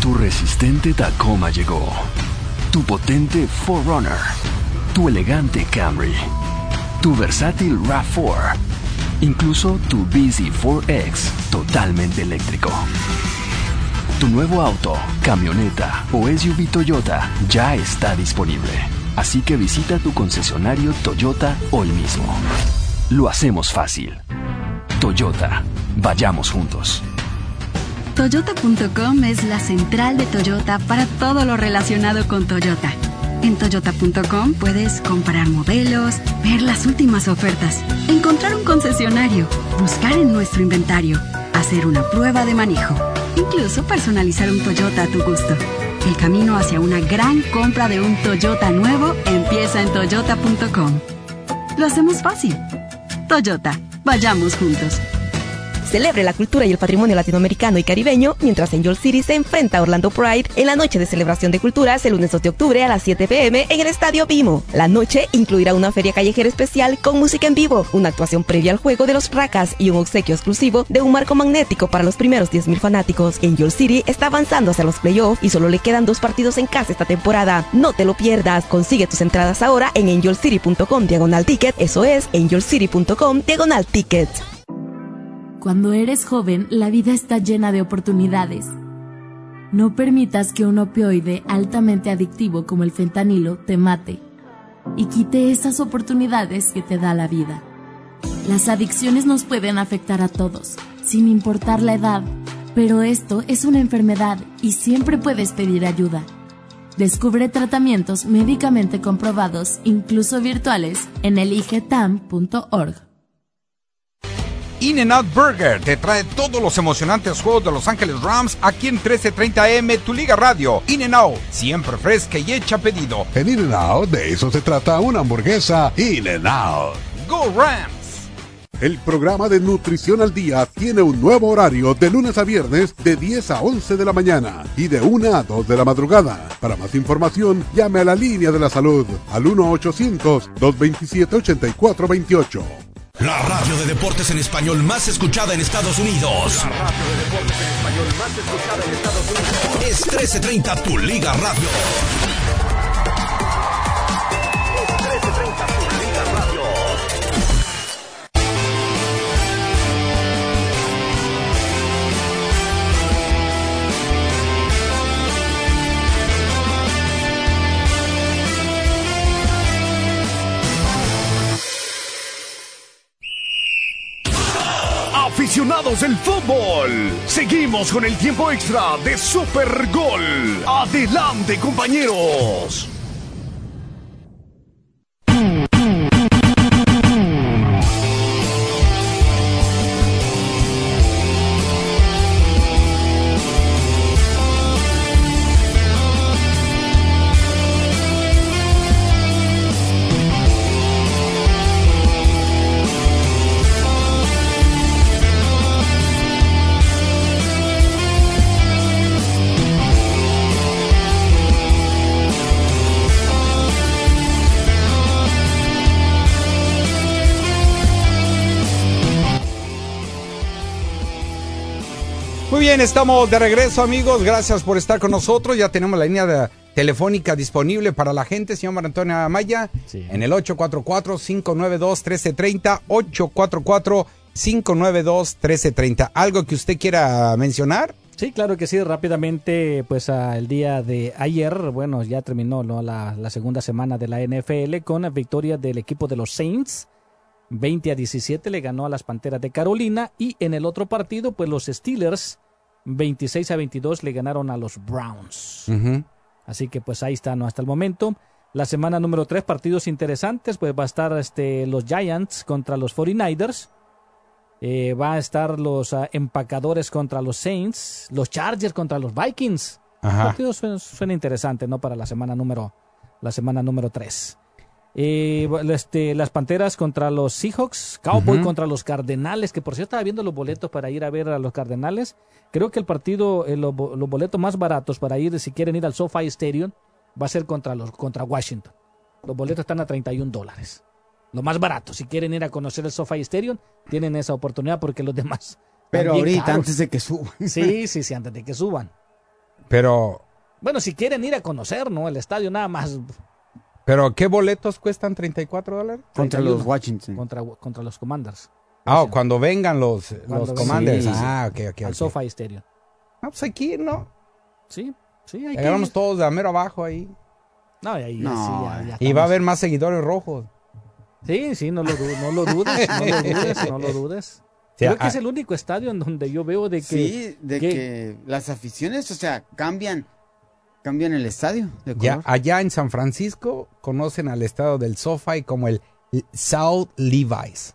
Tu resistente Tacoma llegó. Tu potente 4Runner. Tu elegante Camry. Tu versátil RAV4. Incluso tu Busy 4X totalmente eléctrico. Tu nuevo auto, camioneta o SUV Toyota ya está disponible. Así que visita tu concesionario Toyota hoy mismo. Lo hacemos fácil. Toyota, vayamos juntos. Toyota.com es la central de Toyota para todo lo relacionado con Toyota. En Toyota.com puedes comparar modelos, ver las últimas ofertas, encontrar un concesionario, buscar en nuestro inventario, hacer una prueba de manejo, incluso personalizar un Toyota a tu gusto. El camino hacia una gran compra de un Toyota nuevo empieza en Toyota.com. Lo hacemos fácil. Toyota, vayamos juntos. Celebre la cultura y el patrimonio latinoamericano y caribeño mientras Angel City se enfrenta a Orlando Pride en la noche de celebración de culturas el lunes 2 de octubre a las 7 pm en el Estadio Vimo. La noche incluirá una feria callejera especial con música en vivo, una actuación previa al juego de los Fracas y un obsequio exclusivo de un marco magnético para los primeros 10.000 fanáticos. Angel City está avanzando hacia los playoffs y solo le quedan dos partidos en casa esta temporada. No te lo pierdas. Consigue tus entradas ahora en angelcity.com diagonal ticket. Eso es angelcity.com diagonal ticket. Cuando eres joven, la vida está llena de oportunidades. No permitas que un opioide altamente adictivo como el fentanilo te mate y quite esas oportunidades que te da la vida. Las adicciones nos pueden afectar a todos, sin importar la edad, pero esto es una enfermedad y siempre puedes pedir ayuda. Descubre tratamientos médicamente comprobados, incluso virtuales, en eligetam.org. In-N-Out Burger te trae todos los emocionantes juegos de Los Ángeles Rams aquí en 1330M, tu Liga Radio. In-N-Out, siempre fresca y hecha a pedido. En In-N-Out de eso se trata una hamburguesa In-N-Out. ¡Go Rams! El programa de Nutrición al Día tiene un nuevo horario de lunes a viernes de 10 a 11 de la mañana y de 1 a 2 de la madrugada. Para más información, llame a la línea de la salud al 1-800-227-8428. La radio de deportes en español más escuchada en Estados Unidos. La radio de deportes en español más escuchada en Estados Unidos. Es 1330 Tu Liga Radio. Es 1330 Tu Del fútbol, seguimos con el tiempo extra de Super Gol. Adelante, compañeros. Bien, estamos de regreso, amigos. Gracias por estar con nosotros. Ya tenemos la línea de- telefónica disponible para la gente, señor María Antonio Amaya, en el 844-592-1330, 844-592-1330. ¿Algo que usted quiera mencionar? Sí, claro que sí. Rápidamente, pues el día de ayer, bueno, ya terminó ¿no? la, la segunda semana de la NFL con la victoria del equipo de los Saints. 20 a 17 le ganó a las Panteras de Carolina y en el otro partido, pues los Steelers 26 a 22 le ganaron a los Browns. Así que pues ahí está, ¿no? Hasta el momento. La semana número 3, partidos interesantes, pues va a estar este, los Giants contra los 49ers. Eh, va a estar los ah, empacadores contra los Saints, los Chargers contra los Vikings. Ajá. Partidos suena, suena interesante, ¿no? Para la semana número, la semana número 3. Eh, este, las Panteras contra los Seahawks, Cowboy contra los Cardenales, que por cierto estaba viendo los boletos para ir a ver a los Cardenales. Creo que el partido, eh, los, bo- los boletos más baratos para ir, si quieren ir al SoFi Stadium, va a ser contra, los, contra Washington. Los boletos están a 31 dólares. Lo más barato, si quieren ir a conocer el SoFi Stadium, tienen esa oportunidad porque los demás... Pero ahorita, caros. antes de que suban. Sí, sí, sí, antes de que suban. Pero, Bueno, si quieren ir a conocer, ¿no? El estadio nada más. Pero ¿qué boletos cuestan 34 dólares? Contra 31. los Washington. Contra, contra los Commanders. Ah, cuando vengan los, Cuando los vengan. commanders. Sí, sí. Ah, ok, ok. Al ok. SoFi Stadium. Ah, pues aquí, ¿no? Sí, sí, hay que Agarramos ir. todos de a mero abajo ahí. No, ahí, No, sí, ya- ya Y va a haber más seguidores rojos. Sí, sí, no lo, du- no lo dudes, no lo dudes, no lo dudes. Sí, Creo que ah, es el único estadio en donde yo veo de que... Sí, de que, las aficiones, o sea, cambian, cambian el estadio de Ya, color. allá en San Francisco conocen al estado del SoFi como el South Levi's.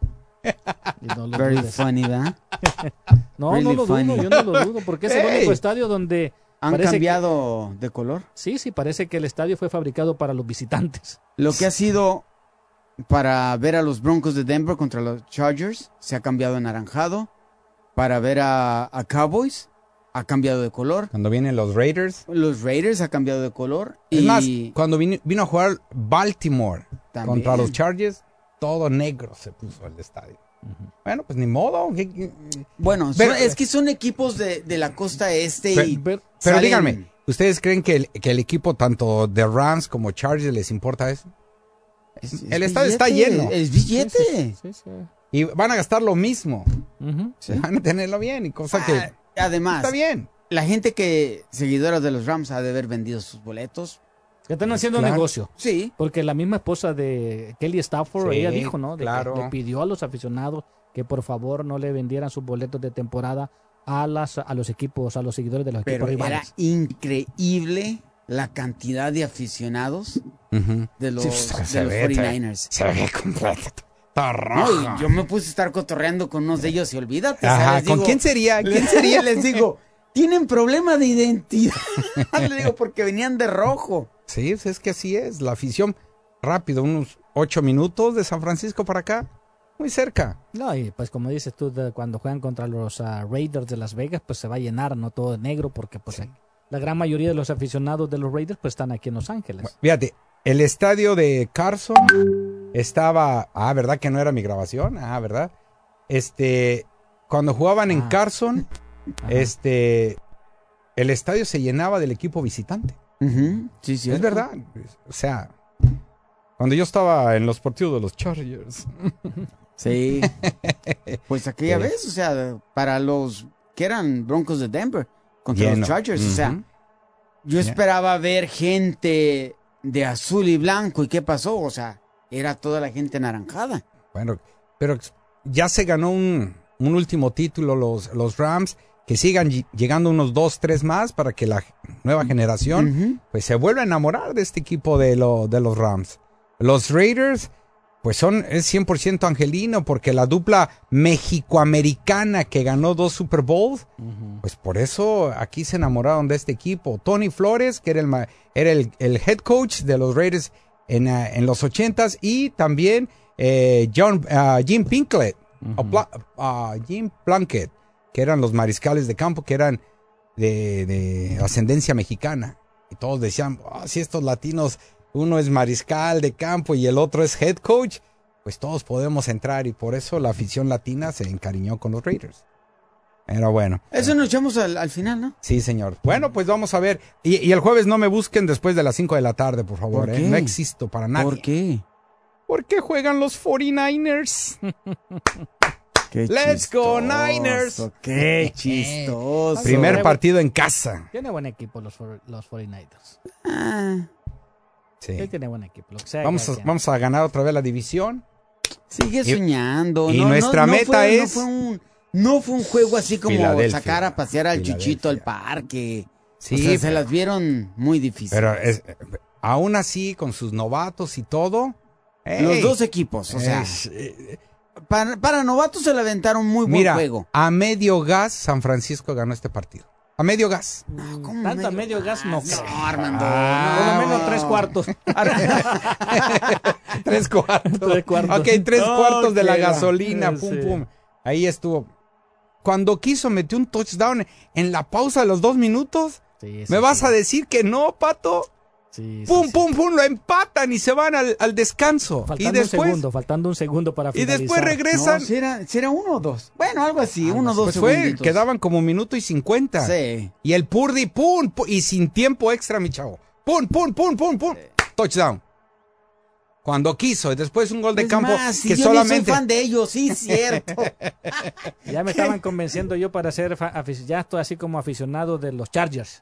No Very dudes. funny, ¿verdad? *laughs* No, Really no lo funny. dudo, yo no lo dudo, porque es el Hey. único estadio donde... ¿Han que- cambiado de color? Sí, sí, parece que el estadio fue fabricado para los visitantes. Lo que ha sido para ver a los Broncos de Denver contra los Chargers se ha cambiado a anaranjado. Para ver a, a Cowboys ha cambiado de color. Cuando vienen los Raiders. Los Raiders ha cambiado de color. Es y más, cuando vino, vino a jugar Baltimore También. contra los Chargers, todo negro se puso el estadio. Bueno, pues ni modo. ¿qué- qué- bueno, Pero- son- es que son equipos de, de la costa este Pe- y Pero salen- díganme, ¿ustedes creen que el, que el equipo tanto de Rams como Chargers les importa eso? Es- el es estadio está lleno. Es billete. Y van a gastar lo mismo. Ujú. Van a tenerlo bien y cosa Ah, que... Además, Está bien. la gente que, seguidora de los Rams, ha de haber vendido sus boletos. Que están haciendo Claro. negocio. Sí. Porque la misma esposa de Kelly Stafford, Sí, ella dijo, ¿no? De que claro. le pidió a los aficionados que por favor no le vendieran sus boletos de temporada a las a los equipos, a los seguidores de los Pero equipos era rivales. increíble la cantidad de aficionados de los, Sí, pues, de se los ve, 49ers. Se ve completo. Está No, yo me puse a estar cotorreando con unos de ellos y olvídate. Ajá, ¿con digo- quién sería? ¿Quién sería? Les digo, *laughs* tienen problema de identidad. *laughs* Les digo, porque venían de rojo. Sí, pues, es que así es. La afición, rápido, unos ocho minutos de San Francisco para acá. Muy cerca. No, y pues como dices tú, de- cuando juegan contra los ah, Raiders de Las Vegas, pues se va a llenar, no todo de negro, porque pues la gran mayoría de los aficionados de los Raiders pues están aquí en Los Ángeles. Fíjate, el estadio de Carson estaba. Ah, ¿verdad que no era mi grabación? Ah, ¿verdad? Este. Cuando jugaban en Ah. Carson, *laughs* este. El estadio se llenaba del equipo visitante. Sí, sí. Es verdad. O sea, cuando yo estaba en los partidos de los Chargers. Sí. *laughs* Pues aquella Sí. vez, o sea, para los que eran Broncos de Denver contra Lleno. los Chargers, o sea, yo esperaba ver gente de azul y blanco y qué pasó, o sea, era toda la gente naranjada. Bueno, pero ya se ganó un, un último título los, los Rams. Que sigan ll- llegando unos dos, tres más para que la nueva generación pues se vuelva a enamorar de este equipo de, lo, de los Rams. Los Raiders pues son es 100% angelino porque la dupla mexicoamericana que ganó dos Super Bowls, pues por eso aquí se enamoraron de este equipo. Tony Flores, que era el, era el, el head coach de los Raiders en, ah, en los 80s y también eh, John, ah, Jim Pinklet, o ah, Jim Plunkett, que eran los mariscales de campo, que eran de, de ascendencia mexicana. Y todos decían, "Ah, si estos latinos, uno es mariscal de campo y el otro es head coach, pues todos podemos entrar y por eso la afición latina se encariñó con los Raiders. Era bueno. Eso nos echamos al, al final, ¿no? Sí, señor. Bueno, pues vamos a ver. Y, y el jueves no me busquen después de las 5 de la tarde, por favor. ¿Por ¿eh? qué? No existo para nadie. ¿Por qué? Porque juegan los 49ers. *laughs* Qué Let's go Niners. Qué chistoso. Primer partido en casa. Tiene buen equipo los, los 49ers. Ah, Sí. Tiene buen equipo. Lo que sea Vamos a, vamos a ganar otra vez la división. sigue Y- soñando. y no, nuestra no meta fue- No es- fue, un, no fue un juego así como sacar a pasear al chuchito al parque. Sí, o sea, se las vieron muy difíciles. Pero es- aún así, con sus novatos y todo. Los dos equipos, o sea, es- eh, para, para novatos se le aventaron muy buen mira, juego. a medio gas, San Francisco ganó este partido. A medio gas. Tanto a medio gas no. No, Armando. Ah, Por lo no. menos tres cuartos. *laughs* tres cuartos. *laughs* Tres cuartos. Ok, tres No, cuartos de la gasolina. Pum, Sí. pum. Ahí estuvo. Cuando quiso, metió un touchdown en la pausa de los dos minutos. Sí, sí, ¿Me vas a decir que no, pato? Sí, sí, Pum, sí. pum, pum, lo empatan y se van al, al descanso. Faltando y después, un segundo, faltando un segundo para y finalizar. después regresan. No, si era, si era uno o dos. Bueno, algo así, Algo uno o así. dos pues fue, segunditos. quedaban como minuto y cincuenta. Sí. Y el Purdy, pum, pu- y sin tiempo extra, mi chavo. Pum, pum, pum, pum, pum. Touchdown. Cuando quiso, y después un gol de Es campo más, si que yo solamente. soy fan de ellos, sí, cierto. *laughs* Ya me estaban convenciendo yo para ser ya estoy así como aficionado de los Chargers.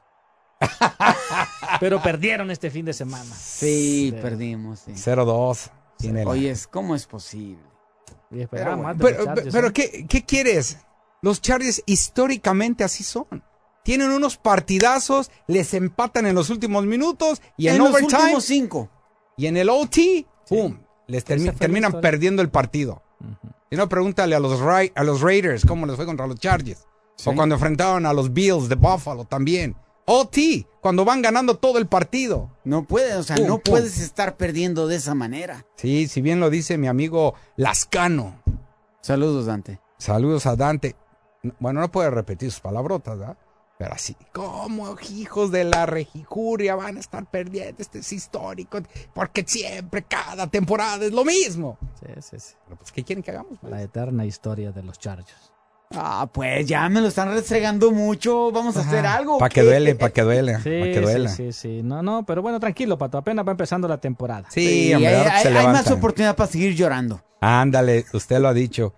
Pero perdieron este fin de semana. Sí, perdimos. sí. 0-2. Tiene la- Oye, ¿cómo es posible? Pero más de Pero, los Chargers, pero ¿eh? ¿qué, qué quieres? Los Chargers históricamente así son. Tienen unos partidazos, les empatan en los últimos minutos y en, en los overtime últimos cinco. y en el OT, ¡pum! Les termi- terminan perdiendo el partido. Si no, pregúntale a los, Ra- a los Raiders cómo les fue contra los Chargers. O cuando enfrentaron a los Bills de Buffalo también. OT, cuando van ganando todo el partido. No puedes, o sea, Pum, no pum. puedes estar perdiendo de esa manera. Sí, si bien lo dice mi amigo Lascano. Saludos, Dante. Saludos a Dante. Bueno, no puede repetir sus palabrotas, ¿verdad? Pero así, ¿cómo hijos de la regijuria van a estar perdiendo? Este es histórico, porque siempre, cada temporada es lo mismo. Sí, sí, sí. Pero pues, ¿qué quieren que hagamos? La eterna historia de los Chargers. Ah, pues ya me lo están restregando mucho. Vamos a hacer algo. Para que duele, para que duele, Sí, para que duela. sí, sí, sí. No, no, pero bueno, tranquilo, Pato. Apenas va empezando la temporada. Sí, Sí, hombre, hay, hay- se hay más oportunidad para seguir llorando. Ándale, usted lo ha dicho.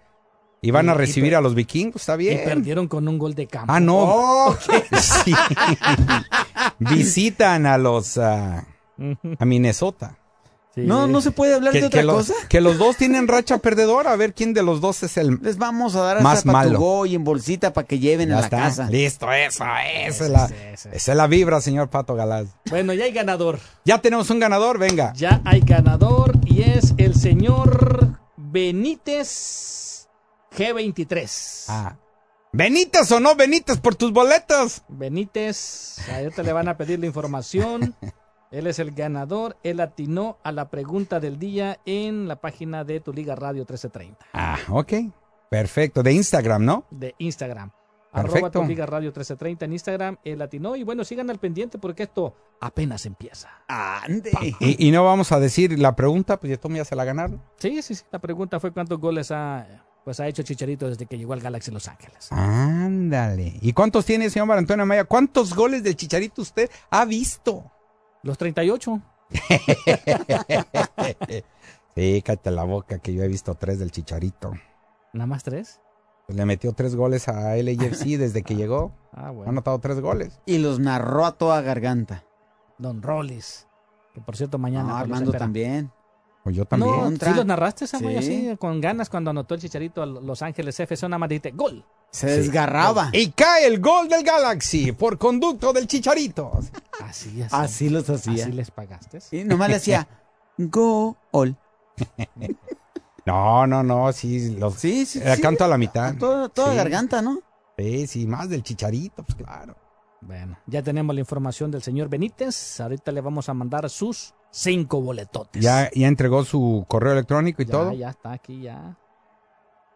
Y van a Y- y recibir a los vikingos, está Y bien. perdieron con un gol de campo. Ah, no. Oh, *laughs* Sí. Visitan a los ah, a Minnesota. Sí. No, no se puede hablar de otra que los, cosa. que los dos tienen racha perdedora. A ver quién de los dos es el Les vamos a dar Más hasta malo. y en bolsita para que lleven Ya a la está. casa. Listo, eso, esa es la, esa es la vibra, señor Pato Galaz. Bueno, ya hay ganador. Ya tenemos un ganador, venga. Ya hay ganador y es el señor Benítez G23. Ah. Benítez o no Benítez por tus boletos. Benítez, ahorita le van a pedir la información. *laughs* Él es el ganador. Él atinó a la pregunta del día en la página de Tu Liga Radio 1330 Ah, ok. Perfecto. De Instagram, ¿no? de Instagram. Arroba. Tu Liga Radio 1330 en Instagram, el latino. Y bueno, sigan al pendiente porque esto apenas empieza. Ande. Y, y no vamos a decir la pregunta, pues ya Tom ya se la ganaron. Sí, sí, sí. La pregunta fue cuántos goles ha, pues, ha hecho Chicharito desde que llegó al Galaxy Los Ángeles. Ándale. ¿Y cuántos tiene, señor Antonio Maya? ¿Cuántos goles del Chicharito usted ha visto? Los 38. *laughs* sí, cállate la boca, que yo he visto tres del Chicharito. ¿Nada más tres? Pues le metió tres goles a LAFC desde que llegó. *laughs* Ah, Ha bueno. anotado tres goles. Y los narró a toda garganta. Don Rollis. Que por cierto, mañana. No, Armando también. Pues yo también. No, sí los narraste, Samuel, Sí. así, con ganas cuando anotó el Chicharito a Los Ángeles FC, nada más dijiste, gol. Se desgarraba. Y cae el gol del Galaxy por conducto del Chicharito. Así, así. Así los hacía. Así les pagaste. Y nomás le hacía gol. *laughs* No, no, no, sí. Los, Sí, sí, la sí. canto a la mitad. Toda, toda Sí. garganta, ¿no? Sí, sí, más del Chicharito, pues claro. Bueno, ya tenemos la información del señor Benítez. Ahorita le vamos a mandar sus cinco boletotes. Ya, ya entregó su correo electrónico y ya, todo. ya está aquí ya.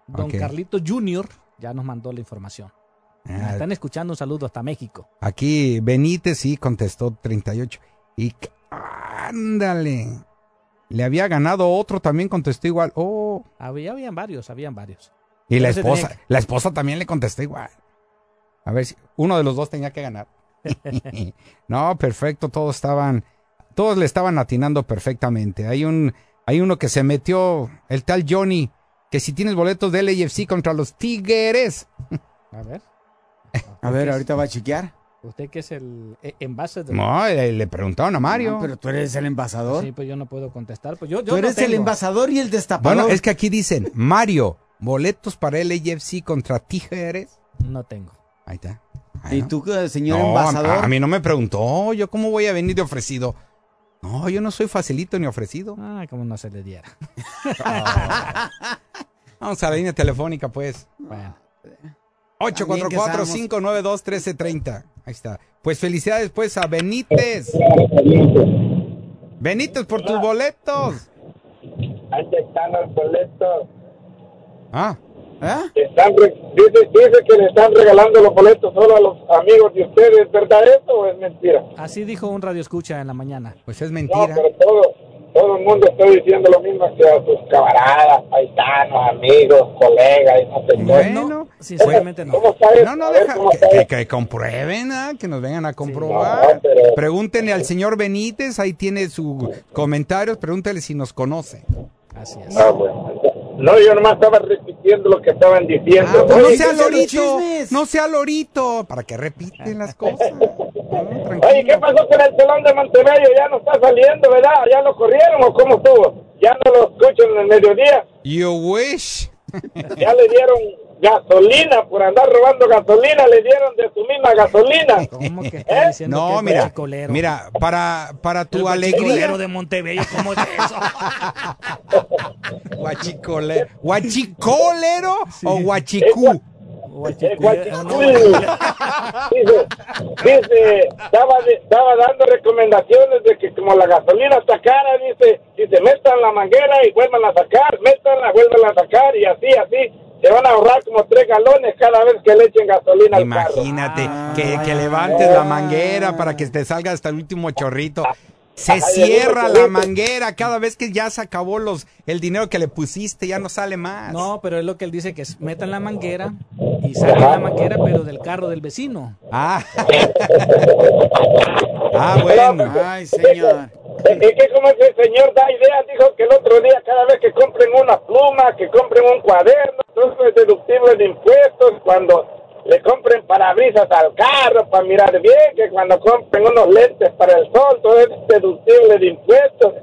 Don Ok. Carlito Jr. ya nos mandó la información. Ah, Están escuchando un saludo hasta México. Aquí Benítez sí contestó 38. Y ándale. Le había ganado otro, también contestó igual. Oh. Había, habían varios, habían varios. Y la Pero esposa, la esposa también le contestó igual. A ver si uno de los dos tenía que ganar. *laughs* no, perfecto, todos estaban, todos le estaban atinando perfectamente. Hay un, hay uno que se metió, el tal Johnny, que si tienes boletos de LAFC contra los Tigres. A ver. A ver, ahorita va a chequear. Usted que es el eh, envase de... No, le, le preguntaron a Mario. No, pero tú eres el envasador. Sí, pues yo no puedo contestar. Pues yo, yo tú eres no el tengo. envasador y el destapador. Bueno, es que aquí dicen, Mario, boletos para LAFC contra Tigres. No tengo. Ahí está. Y tú, eh, señor No, envasador. a, a mí no me preguntó, yo cómo voy a venir de ofrecido. No, yo no soy facilito ni ofrecido. Ah, como no se le diera. *laughs* Vamos a la línea telefónica, pues. Bueno. 844-592-1330. Ahí está. Pues felicidades, pues, a Benítez. Benítez, por tus boletos. Ahí están los boletos. Ah. Están re- dice, dice que le están regalando los boletos solo a los amigos de ustedes. ¿Verdad esto o es mentira? Así dijo un radio escucha en la mañana. Pues es No, mentira. pero todo, todo el mundo está diciendo lo mismo que a sus camaradas, paisanos, amigos, colegas y no sé qué. Bueno, sinceramente no. ¿Cómo está eso? No, no, deja ¿cómo que, que- que comprueben, ah, que nos vengan a comprobar. No, pero- Pregúntenle al señor Benítez, ahí tiene sus comentarios, pregúntele si nos conoce. Así es. Ah, bueno. No, yo nomás estaba repitiendo lo que estaban diciendo. Ah, pues no Oye, sea ¿qué son los lorito, no sea lorito, para que repiten las cosas. *laughs* Oye, ¿qué pasó con el salón de Montevideo? Ya no está saliendo, ¿verdad? ¿Ya lo corrieron o cómo estuvo? Ya no lo escuchan en el mediodía. You wish. Ya le dieron gasolina por andar robando gasolina, le dieron de su misma gasolina. ¿Cómo que ¿Eh? está diciendo No, que mira, mira, para, para tu El alegría. guachicolero de Montebello, ¿cómo es eso? *laughs* Guachicolero. ¿Guachicolero o guachicú? Dice, dice, estaba, de- estaba dando recomendaciones de que como la gasolina está cara, dice, dice, metan la manguera y vuelvan a sacar, métanla, vuelvan a sacar y así, así, se van a ahorrar como tres galones cada vez que le echen gasolina al carro. Imagínate que, que levantes la manguera para que te salga hasta el último chorrito. Se Ay, cierra la chorrito. manguera cada vez que ya se acabó los el dinero que le pusiste, ya no sale más. No, pero es lo que él dice, que es, metan la manguera y saquen la manguera, pero del carro del vecino. Ah. *laughs* ah, bueno. Ay, señor. Es que como ese señor da ideas, dijo que el otro día cada vez que compren una pluma, que compren un cuaderno, todo es deductible de impuestos, cuando le compren parabrisas al carro para mirar bien, que cuando compren unos lentes para el sol, todo es deductible de impuestos.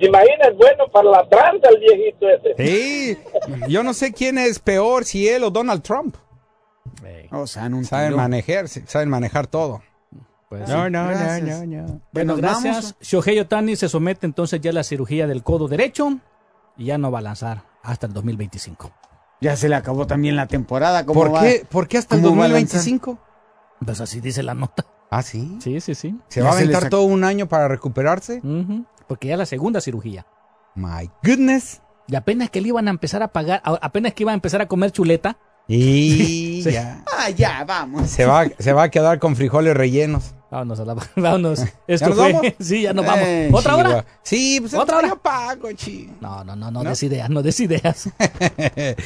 Imagina, es bueno para la tranza el viejito ese. Sí, yo no sé quién es peor, si él o Donald Trump. O sea, en un Saben tiro. manejar, saben manejar todo. Pues no, sí. no, no, no, no. Bueno, nos gracias. vamos. Shohei Otani se somete entonces ya a la cirugía del codo derecho y ya no va a lanzar hasta el 2025. Ya se le acabó también la temporada. ¿cómo ¿Por va? qué, ¿Por qué hasta el ¿Cómo va a lanzar? 2025? Pues así dice la nota. Ah, sí. Sí, sí, sí. ¿Se va a aventar todo un año para recuperarse? Porque ya la segunda cirugía. My goodness. Y apenas que le iban a empezar a pagar, apenas que iba a empezar a comer chuleta, Y *laughs* Sí. ya. Ah, ya, vamos. Se va, se va a quedar con frijoles rellenos. Vámonos a la... *laughs* Vámonos. Esto fue... vamos? *laughs* Sí, ya nos vamos. Eh, ¿Otra hora? Sí, pues ¿Otra hora? Chi. No, no, no, no, ¿No? des ideas, no des ideas. *laughs*